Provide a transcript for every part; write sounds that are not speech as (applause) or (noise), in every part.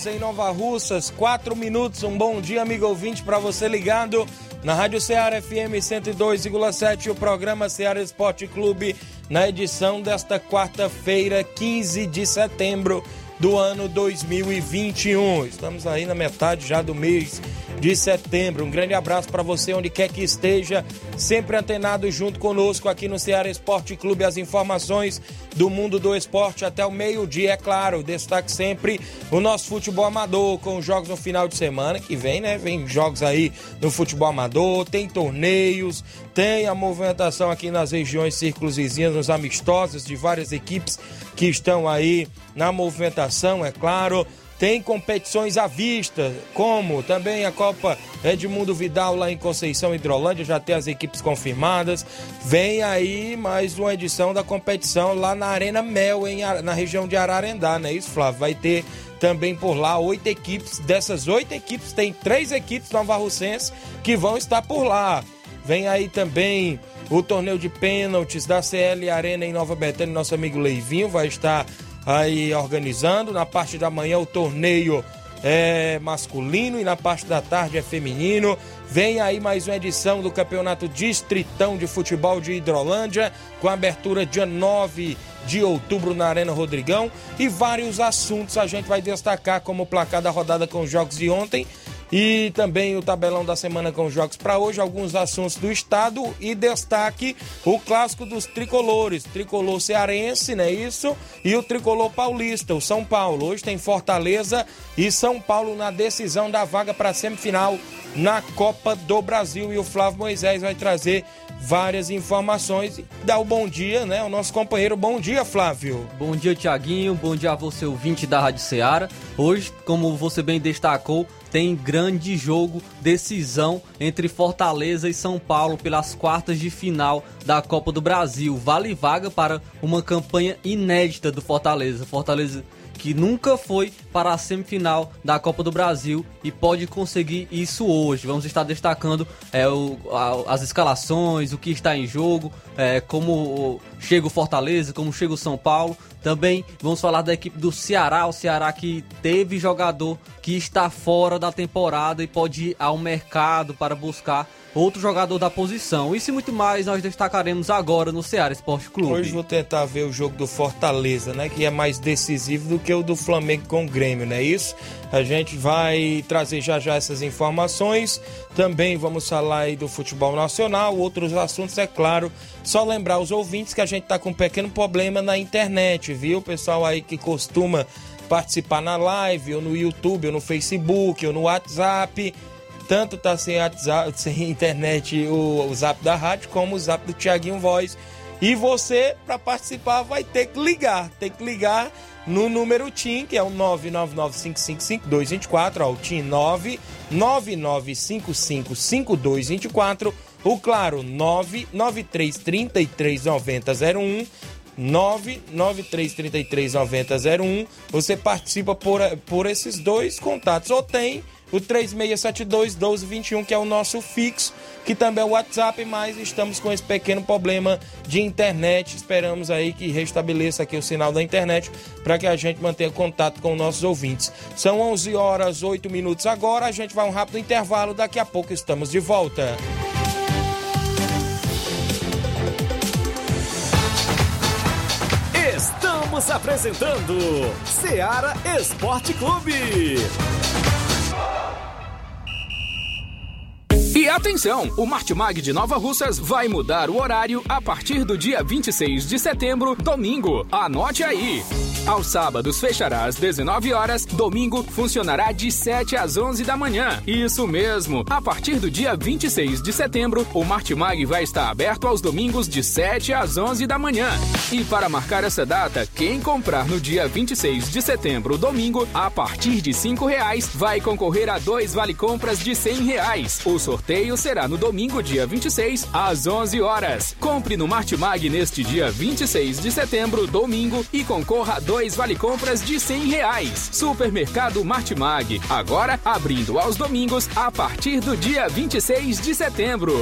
Horas em Nova Russas, 4 minutos. Um bom dia, amigo ouvinte, para você ligado na Rádio Ceará FM 102,7, o programa Ceará Esporte Clube, na edição desta quarta-feira, 15 de setembro do ano 2021. Estamos aí na metade já do mês de setembro. Um grande abraço para você, onde quer que esteja, sempre antenado junto conosco aqui no Ceará Esporte Clube. As informações do mundo do esporte até o meio-dia, é claro. Destaque sempre o nosso futebol amador, com jogos no final de semana que vem, né? Vem jogos aí no futebol amador, tem torneios, tem a movimentação aqui nas regiões círculos vizinhos, nos amistosos de várias equipes que estão aí na movimentação, é claro. Tem competições à vista, como também a Copa Edmundo Vidal lá em Conceição Hidrolândia, já tem as equipes confirmadas. Vem aí mais uma edição da competição lá na Arena Mel, em, na região de Ararendá, não é isso, Flávio? Vai ter também por lá oito equipes. Dessas oito equipes, tem três equipes nova Russense que vão estar por lá. Vem aí também o torneio de pênaltis da CL Arena em Nova Betânia. Nosso amigo Leivinho vai estar aí organizando. Na parte da manhã o torneio é masculino e na parte da tarde é feminino. Vem aí mais uma edição do Campeonato Distritão de Futebol de Hidrolândia, com abertura dia 9 de outubro na Arena Rodrigão. E vários assuntos a gente vai destacar, como o placar da rodada com os jogos de ontem e também o tabelão da semana com os jogos para hoje, alguns assuntos do estado e destaque o clássico dos tricolores, tricolor cearense, né? Isso, e o tricolor paulista, o São Paulo. Hoje tem Fortaleza e São Paulo na decisão da vaga para semifinal na Copa do Brasil e o Flávio Moisés vai trazer várias informações. Dá o bom dia, né? O nosso companheiro. Bom dia, Flávio. Bom dia, Tiaguinho. Bom dia a você, ouvinte da Rádio Ceará. Hoje, como você bem destacou, tem grande jogo, decisão entre Fortaleza e São Paulo pelas quartas de final da Copa do Brasil. Vale vaga para uma campanha inédita do Fortaleza. Fortaleza que nunca foi para a semifinal da Copa do Brasil e pode conseguir isso hoje. Vamos estar destacando é, o, a, as escalações, o que está em jogo, é, como chega o Fortaleza, como chega o São Paulo. Também vamos falar da equipe do Ceará, o Ceará que teve jogador que está fora da temporada e pode ir ao mercado para buscar outro jogador da posição. Isso e muito mais nós destacaremos agora no Ceará Esporte Clube. Hoje vou tentar ver o jogo do Fortaleza, né, que é mais decisivo do que o do Flamengo com o Grêmio, não é isso? A gente vai trazer já já essas informações. Também vamos falar aí do futebol nacional, outros assuntos, é claro. Só lembrar os ouvintes que a gente está com um pequeno problema na internet, viu? O pessoal aí que costuma participar na live, ou no YouTube, ou no Facebook, ou no WhatsApp tanto tá sem WhatsApp, (laughs) sem internet o, o zap da rádio, como o zap do Tiaguinho Voz. E você, para participar, vai ter que ligar. Tem que ligar no número TIM, que é o 999555224, ó, o TIM 999555224, o claro 993339001, 993339001. Você participa por, por esses dois contatos ou tem o 3672 1221, que é o nosso fixo, que também é o WhatsApp, mas estamos com esse pequeno problema de internet. Esperamos aí que restabeleça aqui o sinal da internet para que a gente mantenha contato com nossos ouvintes. São 11 horas 8 minutos agora, a gente vai um rápido intervalo, daqui a pouco estamos de volta. Estamos apresentando Seara Esporte Clube. Atenção, o Martimag de Nova Russas vai mudar o horário a partir do dia 26 de setembro, domingo. Anote aí. Aos sábados fechará às 19 horas, domingo funcionará de 7 às 11 da manhã. Isso mesmo. A partir do dia 26 de setembro, o Martimag vai estar aberto aos domingos de 7 às 11 da manhã. E para marcar essa data, quem comprar no dia 26 de setembro, domingo, a partir de R$ reais, vai concorrer a dois vale compras de R$ reais. O sorteio será no domingo, dia 26, às 11 horas. Compre no Martimag neste dia 26 de setembro, domingo, e concorra a dois vale compras de R$ reais. Supermercado Martimag, agora abrindo aos domingos a partir do dia 26 de setembro.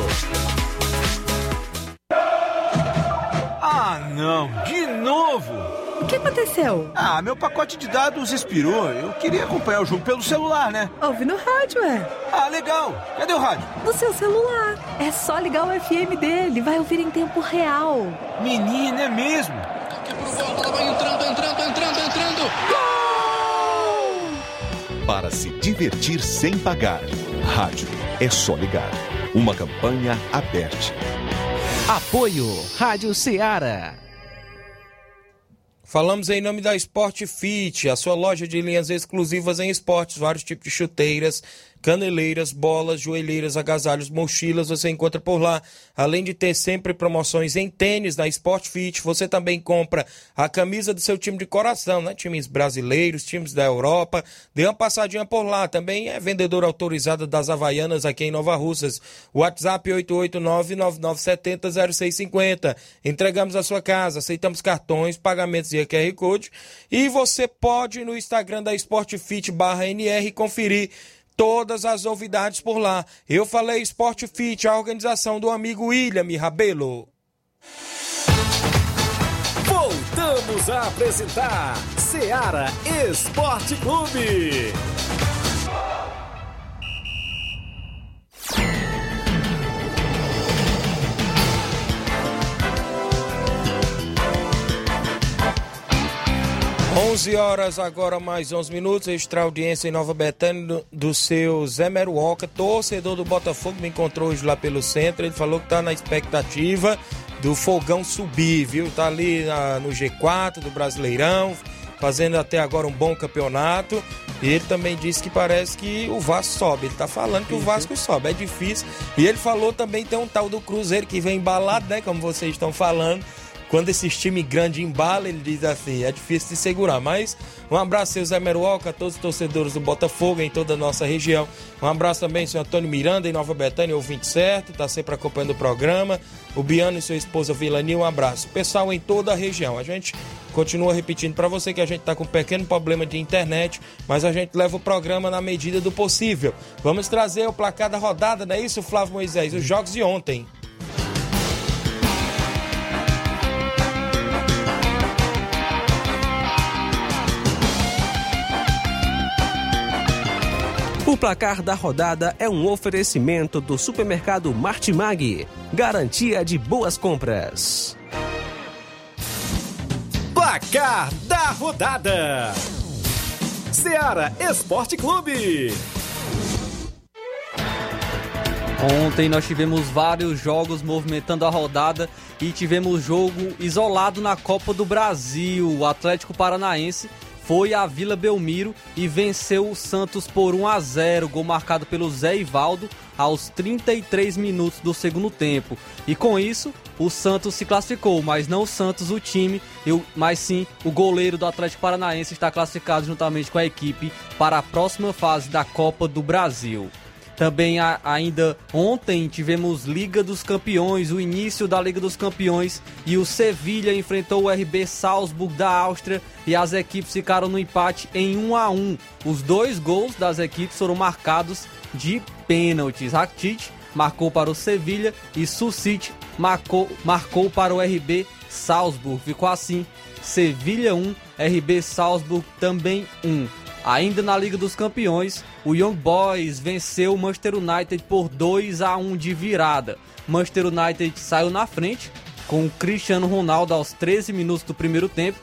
Ah, não, de novo! O que aconteceu? Ah, meu pacote de dados expirou. Eu queria acompanhar o jogo pelo celular, né? Ouve no rádio, é. Ah, legal. Cadê o rádio? No seu celular. É só ligar o FM dele, vai ouvir em tempo real. Menina, é mesmo? Aqui pro gol, a bola vai entrando, Gol! Para se divertir sem pagar. Rádio é só ligar. Uma campanha aberta. Apoio Rádio Ceará. Falamos em nome da Sport Fit, a sua loja de linhas exclusivas em esportes, vários tipos de chuteiras, caneleiras, bolas, joelheiras, agasalhos, mochilas, você encontra por lá. Além de ter sempre promoções em tênis na Sport Fit, você também compra a camisa do seu time de coração, né? Times brasileiros, times da Europa. Dê uma passadinha por lá. Também é vendedor autorizado das Havaianas aqui em Nova Russas. WhatsApp 889-9970-0650. Entregamos a sua casa, aceitamos cartões, pagamentos e QR Code. E você pode no Instagram da Sport Fit barra NR conferir todas as novidades por lá. Eu falei Sport Fit, a organização do amigo William Rabelo. Voltamos a apresentar Seara Esporte Clube. 11 horas, agora mais 11 minutos. Extra audiência em Nova Betânia do, do seu Zé Meruoca, torcedor do Botafogo. Me encontrou hoje lá pelo centro. Ele falou que tá na expectativa do fogão subir, viu? Tá ali na, no G4 do Brasileirão, fazendo até agora um bom campeonato. E ele também disse que parece que o Vasco sobe. Ele tá falando que o Vasco sobe, é difícil. E ele falou também tem um tal do Cruzeiro que vem embalado, né? Como vocês estão falando quando esses time grande embala, ele diz assim, é difícil de segurar. Mas um abraço, seu Zé Meruoca, a todos os torcedores do Botafogo em toda a nossa região. Um abraço também, seu Antônio Miranda, em Nova Betânia, ouvinte certo, tá sempre acompanhando o programa. O Biano e sua esposa Vilani, um abraço. Pessoal em toda a região. A gente continua repetindo para você que a gente tá com um pequeno problema de internet, mas a gente leva o programa na medida do possível. Vamos trazer o placar da rodada, não é isso, Flávio Moisés? Os jogos de ontem. O placar da rodada é um oferecimento do supermercado Martimag, garantia de boas compras. Placar da rodada: Seara Esporte Clube. Ontem nós tivemos vários jogos movimentando a rodada e tivemos jogo isolado na Copa do Brasil. O Atlético Paranaense foi à Vila Belmiro e venceu o Santos por 1 a 0, gol marcado pelo Zé Ivaldo aos 33 minutos do segundo tempo. E com isso, o Santos se classificou, mas não o Santos, o time, mas sim o goleiro do Atlético Paranaense está classificado juntamente com a equipe para a próxima fase da Copa do Brasil. Também a, ainda ontem tivemos Liga dos Campeões, o início da Liga dos Campeões e o Sevilha enfrentou o RB Salzburg da Áustria e as equipes ficaram no empate em 1 a 1. Os dois gols das equipes foram marcados de pênaltis. Rakitic marcou para o Sevilha e Susic marcou, marcou para o RB Salzburg. Ficou assim: Sevilha 1, RB Salzburg também 1. Ainda na Liga dos Campeões, o Young Boys venceu o Manchester United por 2 a 1 de virada. Manchester United saiu na frente com o Cristiano Ronaldo aos 13 minutos do primeiro tempo.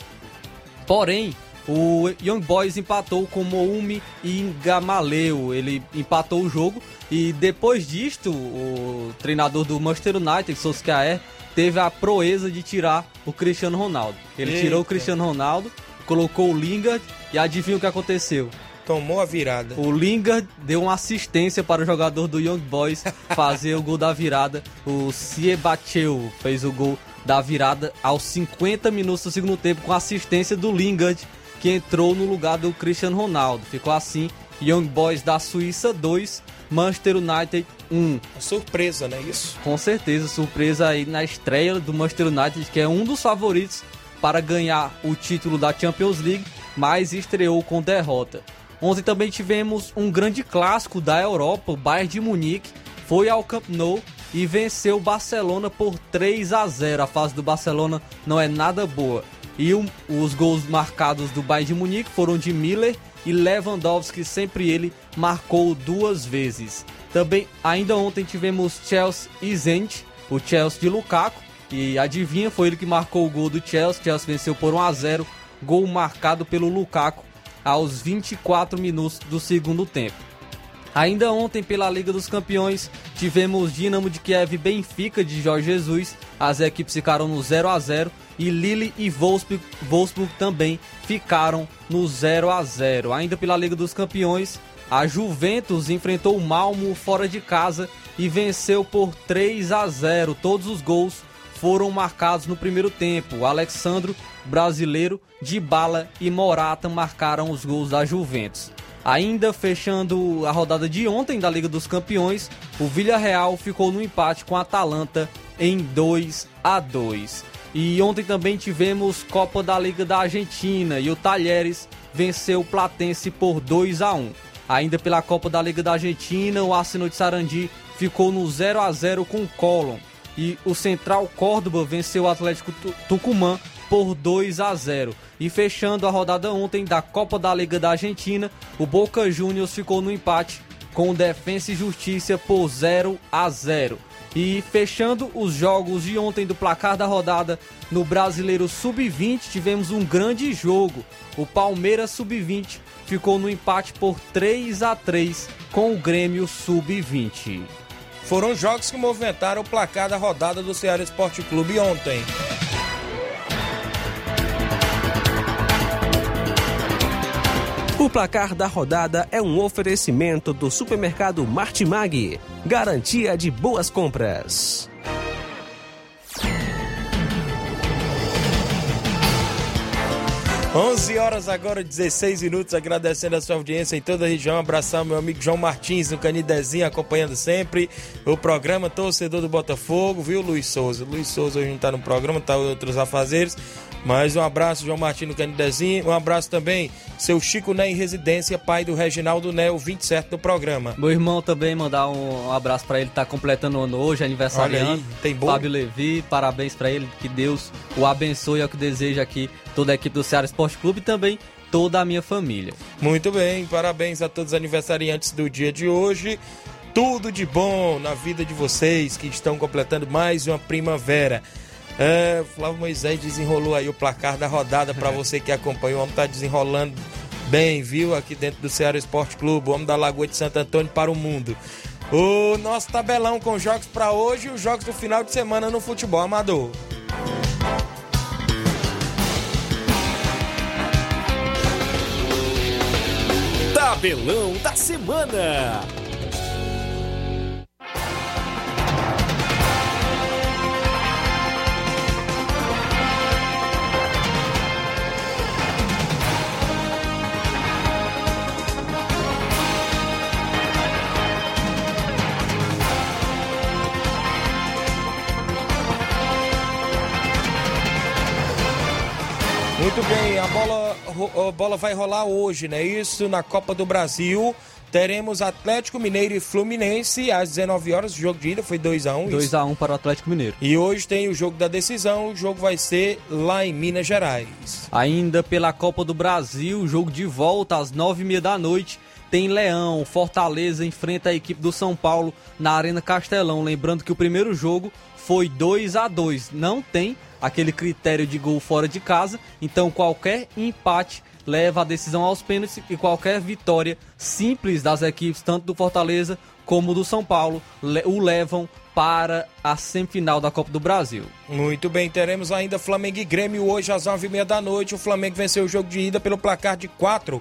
Porém, o Young Boys empatou com Moumi e Gamaleu. Ele empatou o jogo e depois disto, o treinador do Manchester United, Solskjaer, teve a proeza de tirar o Cristiano Ronaldo. Ele Eita. tirou o Cristiano Ronaldo, colocou o Lingard e adivinha o que aconteceu? Tomou a virada. O Lingard deu uma assistência para o jogador do Young Boys fazer o gol da virada. O Siebacheu fez o gol da virada aos 50 minutos do segundo tempo com assistência do Lingard, que entrou no lugar do Cristiano Ronaldo. Ficou assim, Young Boys da Suíça 2, Manchester United 1. Surpresa, né? Isso. Com certeza, surpresa aí na estreia do Manchester United, que é um dos favoritos para ganhar o título da Champions League, mas estreou com derrota. Ontem também tivemos um grande clássico da Europa, o Bayern de Munique foi ao Camp Nou e venceu o Barcelona por 3 a 0. A fase do Barcelona não é nada boa. E o- os gols marcados do Bayern de Munique foram de Miller e Lewandowski, sempre ele marcou duas vezes. Também ainda ontem tivemos Chelsea e Zenit, o Chelsea de Lukaku, e adivinha, foi ele que marcou o gol do Chelsea. Chelsea venceu por 1 a 0, gol marcado pelo Lukaku aos 24 minutos do segundo tempo. Ainda ontem, pela Liga dos Campeões, tivemos Dinamo de Kiev e Benfica de Jorge Jesus. As equipes ficaram no 0 a 0 e Lille e Wolfsburg, Wolfsburg também ficaram no 0 a 0. Ainda pela Liga dos Campeões, a Juventus enfrentou o Malmo fora de casa e venceu por 3 a 0. Todos os gols foram marcados no primeiro tempo. Alexandro, brasileiro, Dybala e Morata marcaram os gols da Juventus. Ainda fechando a rodada de ontem da Liga dos Campeões, o Villarreal ficou no empate com a Atalanta em 2 a 2. E ontem também tivemos Copa da Liga da Argentina e o Talheres venceu o Platense por 2 a 1. Ainda pela Copa da Liga da Argentina, o Arsenal de Sarandi ficou no 0 a 0 com o Colón e o Central Córdoba venceu o Atlético Tu- Tucumã por 2 a 0. E fechando a rodada ontem da Copa da Liga da Argentina, o Boca Juniors ficou no empate com Defensa e Justiça por 0 a 0. E fechando os jogos de ontem do placar da rodada no Brasileiro Sub-20, tivemos um grande jogo. O Palmeiras Sub-20 ficou no empate por 3 a 3 com o Grêmio Sub-20. Foram jogos que movimentaram o placar da rodada do Ceará Esporte Clube ontem. O placar da rodada é um oferecimento do supermercado Martimag. Garantia de boas compras. 11 horas agora, 16 minutos, agradecendo a sua audiência em toda a região. Abraçar meu amigo João Martins no Canidezinho, acompanhando sempre o programa Torcedor do Botafogo, viu, Luiz Souza? Luiz Souza hoje não tá no programa, tá em outros afazeres. Mas um abraço, João Martins no Canidezinho. Um abraço também, seu Chico Né em residência, pai do Reginaldo Né, o 27 do programa. Meu irmão também mandar um abraço pra ele, tá completando o ano hoje, aniversariando. Olha aí, tem bolo? Fábio Levi, parabéns pra ele, que Deus o abençoe, é o que desejo aqui toda a equipe do Ceará Esporte Clube e também toda a minha família. Muito bem, parabéns a todos os aniversariantes do dia de hoje. Tudo de bom na vida de vocês que estão completando mais uma primavera. É, o Flávio Moisés desenrolou aí o placar da rodada para (laughs) você que acompanhou. O homem tá desenrolando bem, viu? Aqui dentro do Ceará Esporte Clube, o homem da Lagoa de Santo Antônio para o mundo. O nosso tabelão com jogos para hoje e os jogos do final de semana no futebol amador. Tabelão da semana. Muito bem, a bola, a bola vai rolar hoje, né? Isso na Copa do Brasil. Teremos Atlético Mineiro e Fluminense às 19 horas. O jogo de ida foi 2 a 1 isso. 2x1 para o Atlético Mineiro. E hoje tem o jogo da decisão. O jogo vai ser lá em Minas Gerais. Ainda pela Copa do Brasil, jogo de volta às nove e meia da noite. Tem Leão, Fortaleza enfrenta a equipe do São Paulo na Arena Castelão. Lembrando que o primeiro jogo foi 2 a 2 Não tem aquele critério de gol fora de casa, então qualquer empate leva a decisão aos pênaltis e qualquer vitória simples das equipes, tanto do Fortaleza como do São Paulo, o levam para a semifinal da Copa do Brasil. Muito bem, teremos ainda Flamengo e Grêmio hoje às nove e meia da noite. O Flamengo venceu o jogo de ida pelo placar de 4,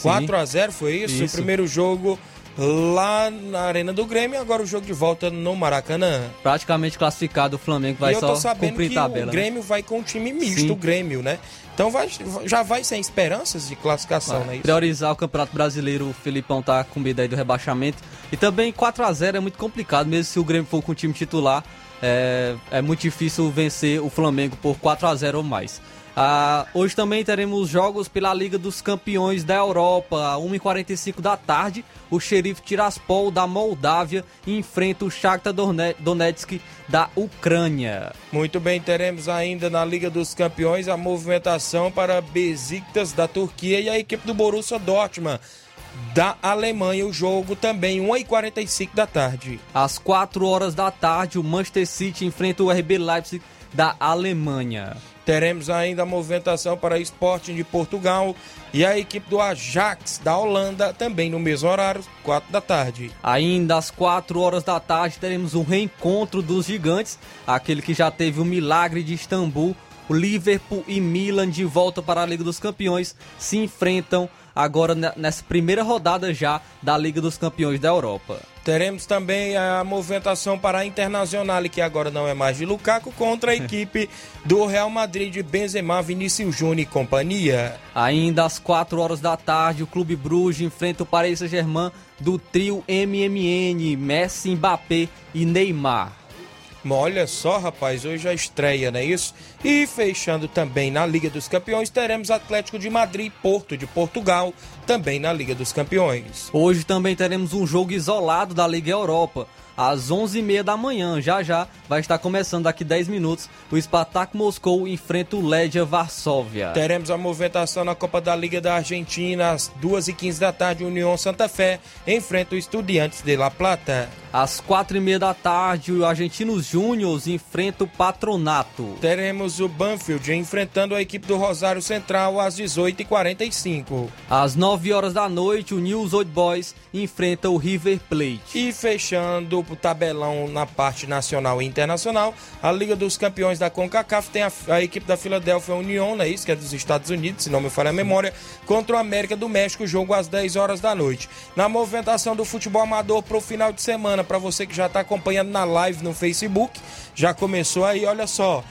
4 a 0 foi isso? isso? O primeiro jogo lá na Arena do Grêmio agora o jogo de volta no Maracanã. Praticamente classificado o Flamengo vai só cumprir tabela. O né? Grêmio né? vai com um time misto, Sim. o Grêmio, né? Então vai, já vai sem esperanças de classificação, né? Priorizar o Campeonato Brasileiro, o Felipão tá com medo aí do rebaixamento. E também 4 a 0 é muito complicado, mesmo se o Grêmio for com o time titular. É, é muito difícil vencer o Flamengo por 4 a 0 ou mais. Ah, hoje também teremos jogos pela Liga dos Campeões da Europa, 1h45 da tarde. O xerife Tiraspol da Moldávia enfrenta o Shakhtar Donetsk da Ucrânia. Muito bem, teremos ainda na Liga dos Campeões a movimentação para Besiktas da Turquia e a equipe do Borussia Dortmund da Alemanha. O jogo também 1h45 da tarde. Às 4 horas da tarde, o Manchester City enfrenta o RB Leipzig da Alemanha. Teremos ainda a movimentação para Sporting de Portugal e a equipe do Ajax da Holanda, também no mesmo horário, 4 da tarde. Ainda às 4 horas da tarde teremos um reencontro dos gigantes, aquele que já teve o milagre de Istambul. O Liverpool e Milan de volta para a Liga dos Campeões se enfrentam agora nessa primeira rodada já da Liga dos Campeões da Europa. Teremos também a movimentação para a Internacional, que agora não é mais de Lukaku, contra a (laughs) equipe do Real Madrid, Benzema, Vinícius Júnior e companhia. Ainda às 4 horas da tarde, o Clube Bruges enfrenta o Paris Saint-Germain do trio MMN, Messi, Mbappé e Neymar. Olha só, rapaz, hoje a estreia, não é isso? E fechando também na Liga dos Campeões, teremos Atlético de Madrid e Porto de Portugal, também na Liga dos Campeões. Hoje também teremos um jogo isolado da Liga Europa às 11h30 da manhã. Já já vai estar começando daqui 10 minutos. O Spartak Moscou enfrenta o Legia Varsóvia. Teremos a movimentação na Copa da Liga da Argentina às 2h15 da tarde. União Santa Fé enfrenta o Estudiantes de La Plata. Às quatro e meia da tarde, o Argentinos Júnior enfrenta o Patronato. Teremos o Banfield enfrentando a equipe do Rosário Central às 18h45. Às 9 horas da noite, o News Old Boys enfrenta o River Plate. E fechando o tabelão na parte nacional e internacional, a Liga dos Campeões da CONCACAF tem a, a equipe da Philadelphia Union, né, isso que é dos Estados Unidos, se não me falha a memória, contra o América do México, jogo às 10 horas da noite. Na movimentação do futebol amador para o final de semana, para você que já está acompanhando na live no Facebook. Já começou aí, olha só.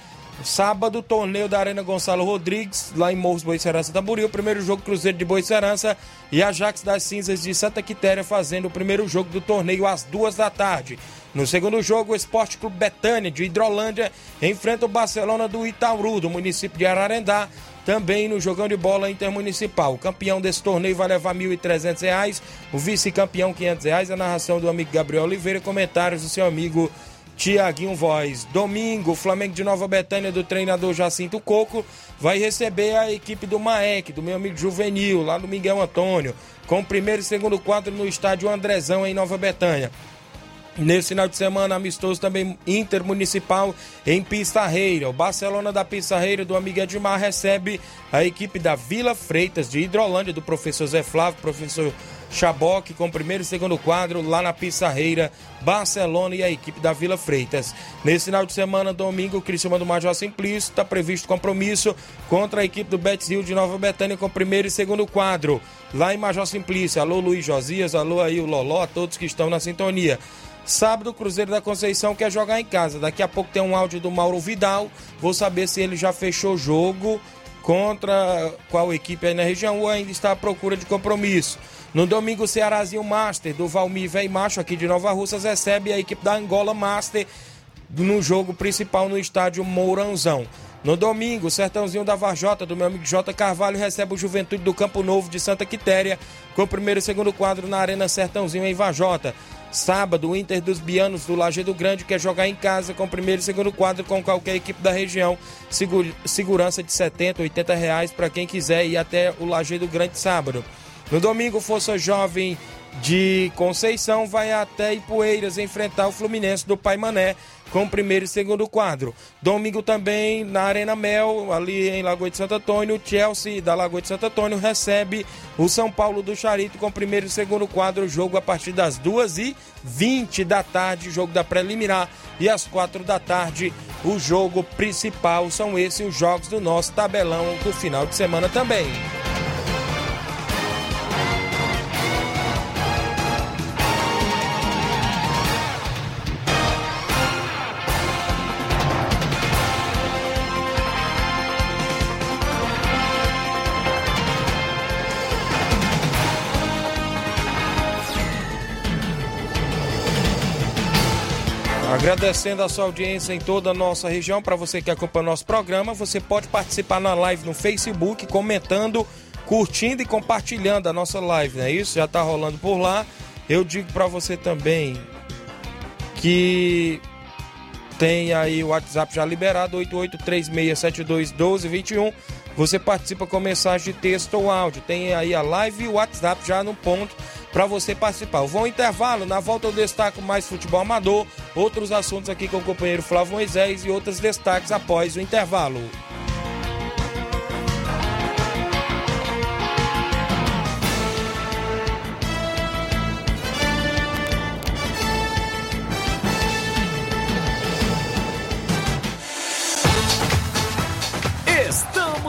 Sábado, torneio da Arena Gonçalo Rodrigues, lá em Morros Boicerança Tamboril. O primeiro jogo Cruzeiro de Boicerança e Ajax das Cinzas de Santa Quitéria fazendo o primeiro jogo do torneio às duas da tarde. No segundo jogo, o Esporte Clube Betânia de Hidrolândia enfrenta o Barcelona do Itaúru, do município de Ararendá também no jogão de bola intermunicipal. O campeão desse torneio vai levar R$ 1.300, o vice-campeão R$ 500. A narração do amigo Gabriel Oliveira, comentários do seu amigo Tiaguinho Voz. Domingo, Flamengo de Nova Betânia, do treinador Jacinto Coco, vai receber a equipe do Maek, do meu amigo Juvenil, lá do Miguel Antônio, com o primeiro e segundo quadro no estádio Andrezão, em Nova Betânia. Nesse final de semana, amistoso também intermunicipal em Pissarreira. O Barcelona da Pissarreira do amigo Edmar recebe a equipe da Vila Freitas de Hidrolândia, do professor Zé Flávio, professor Chaboc, com primeiro e segundo quadro lá na Pissarreira, Barcelona e a equipe da Vila Freitas. Nesse final de semana, domingo, o Criciúma do Major Simplício está previsto compromisso contra a equipe do Betis Rio de Nova Betânia com primeiro e segundo quadro lá em Major Simplício. Alô Luiz Josias, alô aí o Loló, a todos que estão na sintonia. Sábado, o Cruzeiro da Conceição quer jogar em casa. Daqui a pouco tem um áudio do Mauro Vidal. Vou saber se ele já fechou jogo contra qual equipe aí na região ou ainda está à procura de compromisso. No domingo, o Cearazinho Master do Valmir Vem Macho, aqui de Nova Russas, recebe a equipe da Angola Master no jogo principal no estádio Mourãozão. No domingo, o Sertãozinho da Varjota, do meu amigo J. Carvalho, recebe o Juventude do Campo Novo de Santa Quitéria, com o primeiro e segundo quadro na Arena Sertãozinho em Varjota. Sábado, o Inter dos Bianos do Lajeado Grande quer jogar em casa com o primeiro e segundo quadro com qualquer equipe da região. segurança de 70, 80 reais para quem quiser ir até o Lajeado Grande sábado. No domingo, Força Jovem de Conceição vai até Ipueiras enfrentar o Fluminense do Pai Mané com primeiro e segundo quadro. Domingo também na Arena Mel, ali em Lagoa de Santo Antônio, o Chelsea da Lagoa de Santo Antônio recebe o São Paulo do Charito com primeiro e segundo quadro, jogo a partir das 2h20 da tarde, jogo da preliminar, e às 4 da tarde, o jogo principal. São esses os jogos do nosso tabelão do final de semana também. Agradecendo a sua audiência em toda a nossa região. Para você que acompanha nosso programa, você pode participar na live no Facebook, comentando, curtindo e compartilhando a nossa live, não é isso? Já está rolando por lá. Eu digo para você também que tem aí o WhatsApp já liberado, 8836721221. Você participa com mensagem de texto ou áudio. Tem aí a live e o WhatsApp já no ponto para você participar. Eu vou ao intervalo, na volta eu destaco mais futebol amador, outros assuntos aqui com o companheiro Flávio Moisés e outros destaques após o intervalo.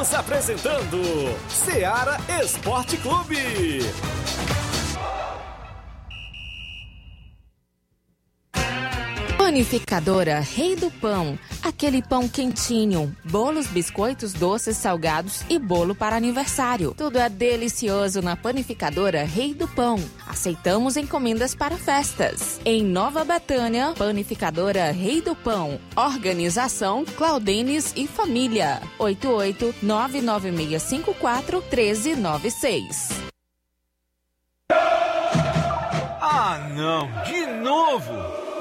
Estamos apresentando Seara Esporte Clube. Panificadora Rei do Pão. Aquele pão quentinho, bolos, biscoitos, doces, salgados e bolo para aniversário. Tudo é delicioso na Panificadora Rei do Pão. Aceitamos encomendas para festas. Em Nova Betânia, Panificadora Rei do Pão. Organização Claudenes e Família. 88 99654 1396. Ah, não, de novo!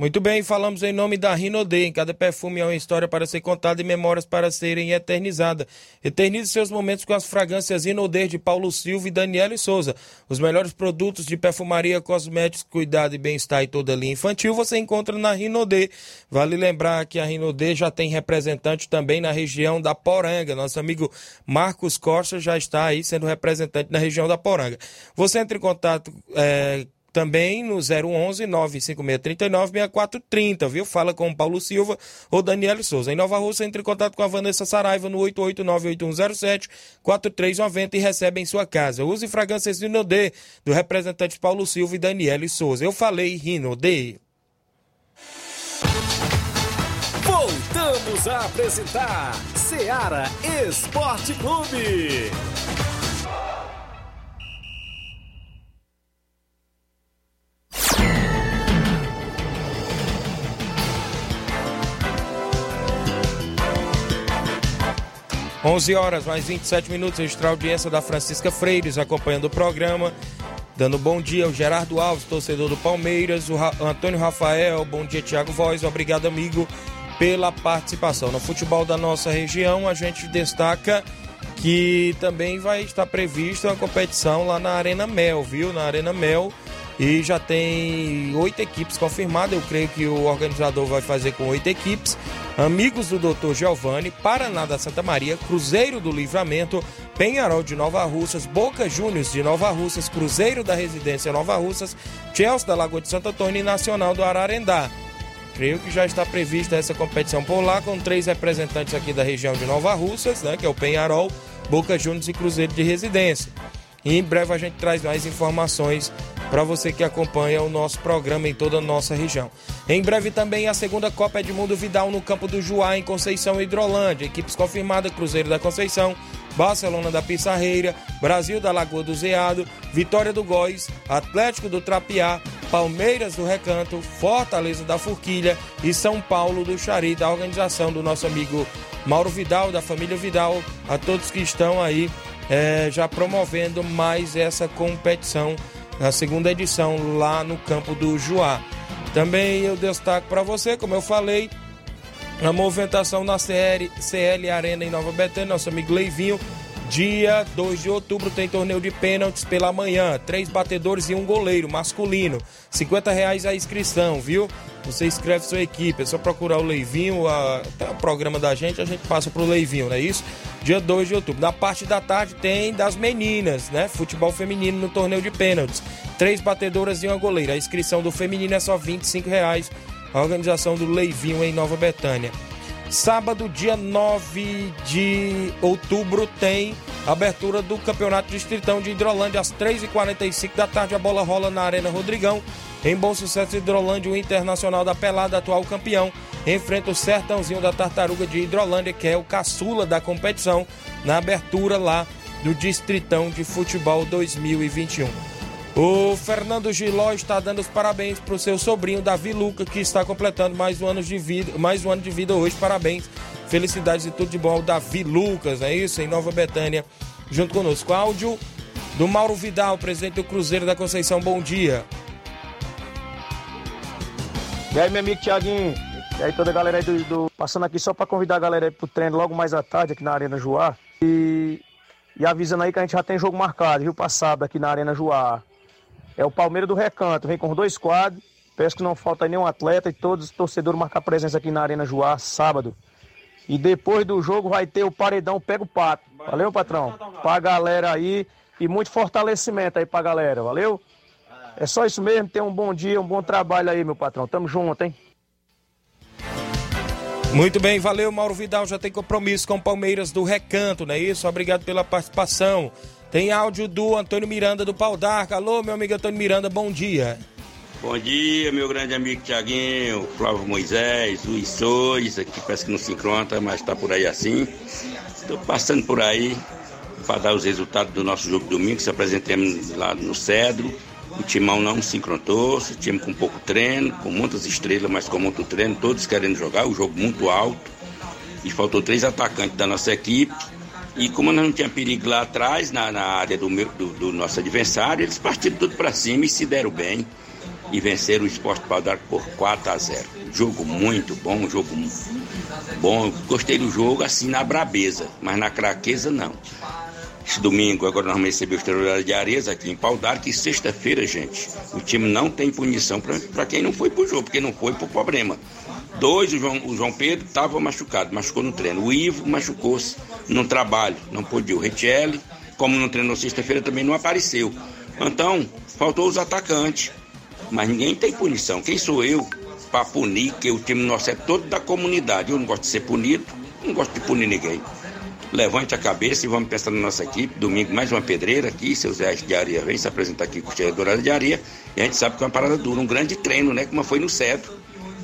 Muito bem, falamos em nome da Rinode. Em cada perfume há uma história para ser contada e memórias para serem eternizadas. Eternize seus momentos com as fragrâncias Rinode de Paulo Silva e Daniele Souza. Os melhores produtos de perfumaria, cosméticos, cuidado e bem-estar e toda linha infantil você encontra na Rinode. Vale lembrar que a Rinode já tem representante também na região da Poranga. Nosso amigo Marcos Costa já está aí sendo representante na região da Poranga. Você entra em contato. É, também no 011 95639 6430, viu? Fala com o Paulo Silva ou Daniel Souza. Em Nova Rússia, entre em contato com a Vanessa Saraiva no 8898107 4390 e recebe em sua casa. Use fragrâncias Rinodê do representante Paulo Silva e Daniel Souza. Eu falei Rinodê. Voltamos a apresentar Seara Esporte Clube. 11 horas mais 27 minutos, registrar a audiência da Francisca Freires acompanhando o programa. Dando bom dia ao Gerardo Alves, torcedor do Palmeiras, o Ra Antônio Rafael, bom dia Tiago Voz, obrigado amigo pela participação. No futebol da nossa região, a gente destaca que também vai estar prevista uma competição lá na Arena Mel, viu? Na Arena Mel. E já tem oito equipes confirmadas. Eu creio que o organizador vai fazer com oito equipes. Amigos do Dr. Giovanni, Paraná da Santa Maria, Cruzeiro do Livramento, Penharol de Nova Russas, Boca Juniors de Nova Russas, Cruzeiro da Residência Nova Russas, Chelsea da Lagoa de Santo Antônio e Nacional do Ararendá. Creio que já está prevista essa competição por lá, com três representantes aqui da região de Nova Russas, né, que é o Penharol, Boca Juniors e Cruzeiro de Residência. E em breve a gente traz mais informações para você que acompanha o nosso programa em toda a nossa região. Em breve também a segunda Copa Edmundo Vidal no campo do Juá, em Conceição Hidrolândia. Equipes confirmadas: Cruzeiro da Conceição, Barcelona da Pissarreira, Brasil da Lagoa do Zeado, Vitória do Góis, Atlético do Trapiá, Palmeiras do Recanto, Fortaleza da Forquilha e São Paulo do Xari, da organização do nosso amigo Mauro Vidal, da família Vidal, a todos que estão aí é, já promovendo mais essa competição, a segunda edição lá no campo do Juá. Também eu destaco para você, como eu falei, a movimentação na CL, CL Arena em Nova Betânia, nosso amigo Leivinho. Dia 2 de outubro tem torneio de pênaltis pela manhã. Três batedores e um goleiro masculino. 50 reais a inscrição, viu? Você escreve sua equipe. É só procurar o Leivinho. A, até o programa da gente, a gente passa pro Leivinho, não é isso? Dia 2 de outubro. Na parte da tarde tem das meninas, né? Futebol feminino no torneio de pênaltis. Três batedoras e uma goleira. A inscrição do feminino é só 25 reais a organização do Leivinho em Nova Betânia. Sábado, dia 9 de outubro, tem abertura do Campeonato Distritão de Hidrolândia às 3h45 da tarde. A bola rola na Arena Rodrigão. Em Bom Sucesso Hidrolândia, o Internacional da Pelada, atual campeão, enfrenta o Sertãozinho da Tartaruga de Hidrolândia, que é o caçula da competição, na abertura lá do Distritão de Futebol 2021. O Fernando Giló está dando os parabéns para o seu sobrinho Davi Luca, que está completando mais um ano de vida, mais um ano de vida hoje. Parabéns, felicidades e tudo de bom ao Davi Lucas, é isso? Em Nova Betânia, junto conosco. Áudio do Mauro Vidal, presidente do Cruzeiro da Conceição. Bom dia. E aí, meu amigo Tiaguinho? E aí, toda a galera aí do, do... Passando aqui só para convidar a galera aí pro treino logo mais à tarde aqui na Arena Joá. E, e avisando aí que a gente já tem jogo marcado, viu? Passado aqui na Arena Joá. É o Palmeiras do Recanto, vem com dois quadros. Peço que não falta nenhum atleta e todos os torcedores marcar presença aqui na Arena Joá, sábado. E depois do jogo vai ter o paredão Pega o Pato. Valeu, patrão? Pra galera aí e muito fortalecimento aí pra galera, valeu? É só isso mesmo, tenha um bom dia, um bom trabalho aí, meu patrão. Tamo junto, hein? Muito bem, valeu, Mauro Vidal. Já tem compromisso com o Palmeiras do Recanto, não é isso? Obrigado pela participação. Tem áudio do Antônio Miranda do Pau d'Arca. Alô, meu amigo Antônio Miranda, bom dia. Bom dia, meu grande amigo Tiaguinho, Flávio Moisés, Luiz Sois, aqui parece que não se encontra, mas está por aí assim. Estou passando por aí para dar os resultados do nosso jogo domingo, se apresentamos lá no Cedro. O timão não se encontrou, o time com pouco treino, com muitas estrelas, mas com muito treino, todos querendo jogar, o jogo muito alto. E faltou três atacantes da nossa equipe e como não tinha perigo lá atrás, na, na área do, meu, do, do, nosso adversário, eles partiram tudo para cima e se deram bem e venceram o Esporte Pau por 4 a 0. Jogo muito bom, jogo bom. Gostei do jogo assim na brabeza, mas na craqueza não. Domingo agora nós receber o Estrela de Areias aqui em Pau d'Arco e sexta-feira, gente, o time não tem punição para quem não foi pro jogo, porque não foi pro problema. Dois, o João, o João Pedro estava machucado, machucou no treino. O Ivo machucou-se no trabalho, não podia. O Retielli, como não treinou sexta-feira, também não apareceu. Então, faltou os atacantes. Mas ninguém tem punição. Quem sou eu para punir? Que o time nosso é todo da comunidade. Eu não gosto de ser punido, não gosto de punir ninguém. Levante a cabeça e vamos pensar na nossa equipe. Domingo, mais uma pedreira aqui. Seu Zé de Areia vem se apresentar aqui com o Dourada de Areia. E a gente sabe que é uma parada dura, um grande treino, né? Como foi no Cedro.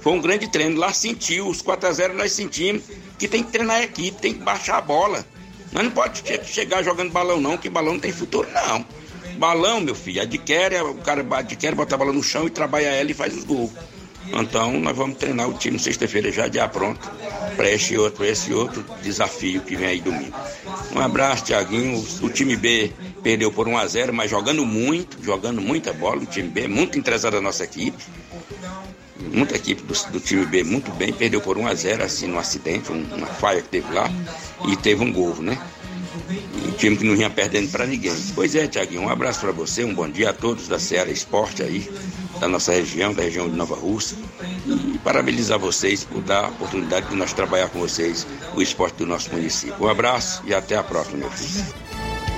Foi um grande treino. Lá sentiu, os 4x0 nós sentimos que tem que treinar a equipe, tem que baixar a bola. Nós não pode chegar jogando balão, não, que balão não tem futuro, não. Balão, meu filho, adquire, o cara adquire, bota a bola no chão e trabalha ela e faz os gols. Então nós vamos treinar o time sexta-feira já já pronto para outro, esse outro desafio que vem aí domingo. Um abraço, Tiaguinho. O time B perdeu por 1 a 0 mas jogando muito, jogando muita bola. O time B muito interessado na nossa equipe muita equipe do, do, time B muito bem, perdeu por 1 a 0 assim, num acidente, um, uma falha que teve lá, e teve um gol, né? Um time que não vinha perdendo para ninguém. Pois é, Tiaguinho, um abraço para você, um bom dia a todos da Ceará Esporte aí, da nossa região, da região de Nova Rússia. E parabenizar vocês por dar a oportunidade de nós trabalhar com vocês o esporte do nosso município. Um abraço e até a próxima, meu filho.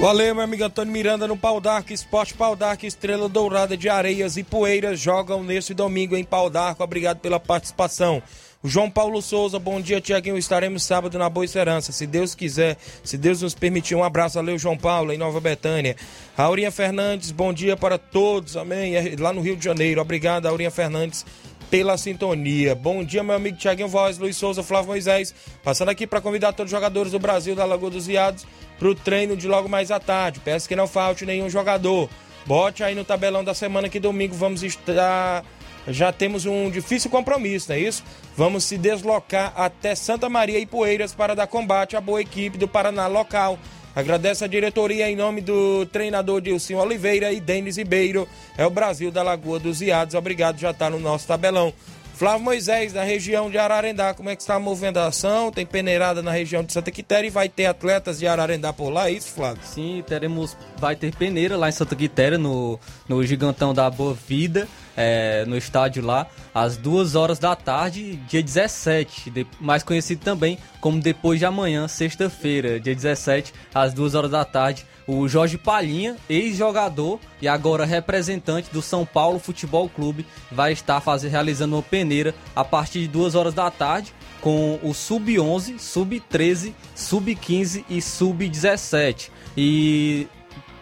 Valeu, meu amigo Antônio Miranda no Pau d'Arco, Esporte Pau d'Arco, Estrela Dourada de Areias e Poeiras jogam nesse domingo em Pau d'Arco. Obrigado pela participação. O João Paulo Souza, bom dia, Tiaguinho. Estaremos sábado na Boa Serança, se Deus quiser, se Deus nos permitir. Um abraço, valeu, João Paulo, em Nova Betânia. Aurinha Fernandes, bom dia para todos, amém. É Lá no Rio de Janeiro. Obrigado, Aurinha Fernandes pela sintonia. Bom dia, meu amigo Tiaguinho Voz, Luiz Souza, Flávio Moisés. Passando aqui para convidar todos os jogadores do Brasil da Lagoa dos Viados para o treino de logo mais à tarde. Peço que não falte nenhum jogador. Bote aí no tabelão da semana que domingo vamos estar. Já temos um difícil compromisso, não é isso? Vamos se deslocar até Santa Maria e Poeiras para dar combate à boa equipe do Paraná local. Agradeço a diretoria em nome do treinador Dilson Oliveira e Denis Ribeiro. É o Brasil da Lagoa dos Iados. Obrigado, já está no nosso tabelão. Flávio Moisés, da região de Ararendá, como é que está a movimentação? Tem peneirada na região de Santa Quitéria e vai ter atletas de Ararendá por lá, é isso, Flávio? Sim, teremos, vai ter peneira lá em Santa Quitéria, no, no Gigantão da Boa Vida, é, no estádio lá, às duas horas da tarde, dia 17, de, mais conhecido também como depois de amanhã, sexta-feira, dia 17, às duas horas da tarde, o Jorge Palhinha, ex-jogador e agora representante do São Paulo Futebol Clube, vai estar fazer, realizando uma peneira a partir de 2 horas da tarde com o Sub-11, Sub-13, Sub-15 e Sub-17. E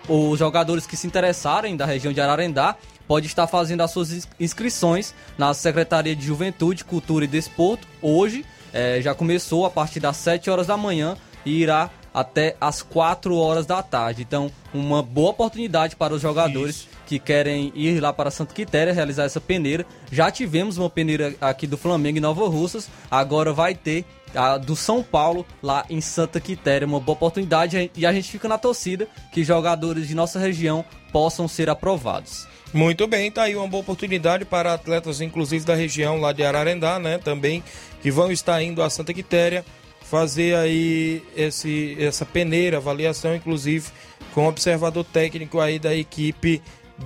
os jogadores que se interessarem da região de Ararendá pode estar fazendo as suas inscrições na Secretaria de Juventude, Cultura e Desporto. Hoje eh, já começou a partir das 7 horas da manhã e irá até as 4 horas da tarde. Então, uma boa oportunidade para os jogadores Isso. que querem ir lá para Santa Quitéria realizar essa peneira. Já tivemos uma peneira aqui do Flamengo em Nova Russas, agora vai ter a do São Paulo lá em Santa Quitéria, uma boa oportunidade e a gente fica na torcida que jogadores de nossa região possam ser aprovados. Muito bem, tá aí uma boa oportunidade para atletas, inclusive da região lá de Ararendá, né? Também que vão estar indo a Santa Quitéria fazer aí esse, essa peneira, avaliação, inclusive com observador técnico aí da equipe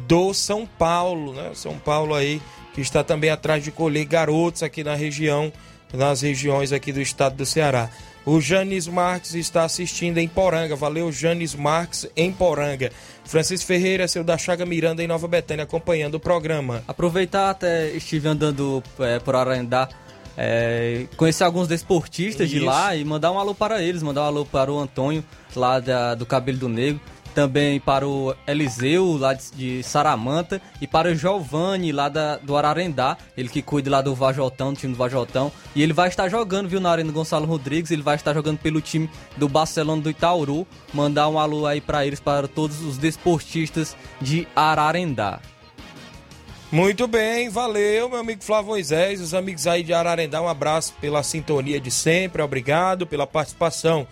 do São Paulo, né? São Paulo aí que está também atrás de colher garotos aqui na região, nas regiões aqui do estado do Ceará. O Janis Marques está assistindo em Poranga. Valeu, Janis Marques em Poranga. Francisco Ferreira, seu da Chaga Miranda em Nova Betânia, acompanhando o programa. Aproveitar até estive andando é, por Arandá é, conhecer alguns desportistas Isso. de lá e mandar um alô para eles, mandar um alô para o Antônio, lá da, do Cabelo do Negro, também para o Eliseu, lá de, Saramanta, e para o Giovanni, lá da, do Ararendá, ele que cuida lá do Vajotão, do time do Vajotão, e ele vai estar jogando, viu, na Arena Gonçalo Rodrigues, ele vai estar jogando pelo time do Barcelona do Itauru, mandar um alô aí para eles, para todos os desportistas de Ararendá. Muito bem, valeu, meu amigo Flávio Moisés, os amigos aí de Ararendá, um abraço pela sintonia de sempre, obrigado pela participação.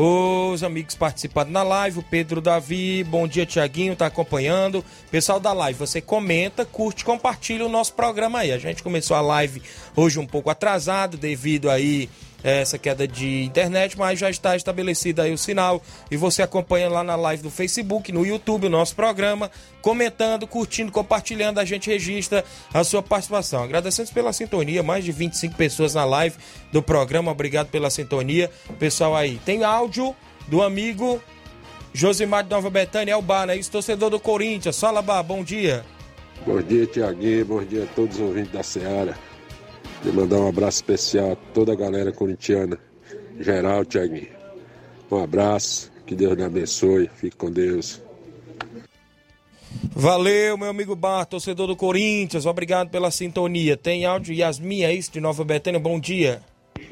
Os amigos participando na live, o Pedro Davi, bom dia Tiaguinho, tá acompanhando. Pessoal da live, você comenta, curte, compartilha o nosso programa aí. A gente começou a live hoje um pouco atrasado devido aí essa queda de internet, mas já está estabelecido aí o sinal e você acompanha lá na live do Facebook, no YouTube, o nosso programa, comentando, curtindo, compartilhando, a gente registra a sua participação. Agradecemos pela sintonia, mais de 25 pessoas na live do programa, obrigado pela sintonia. Pessoal aí, tem áudio do amigo Josimar de Nova Betânia, é o Bar, né? Isso, torcedor do Corinthians. Fala, Bar, bom dia. Bom dia, Tiaguinho, bom dia a todos os ouvintes da Seara. E mandar um abraço especial a toda a galera corintiana, geral, Tiaguinho. Um abraço, que Deus lhe abençoe, fique com Deus. Valeu, meu amigo Bar, torcedor do Corinthians, obrigado pela sintonia. Tem áudio Yasmin, é isso, de Nova Betânia, bom dia.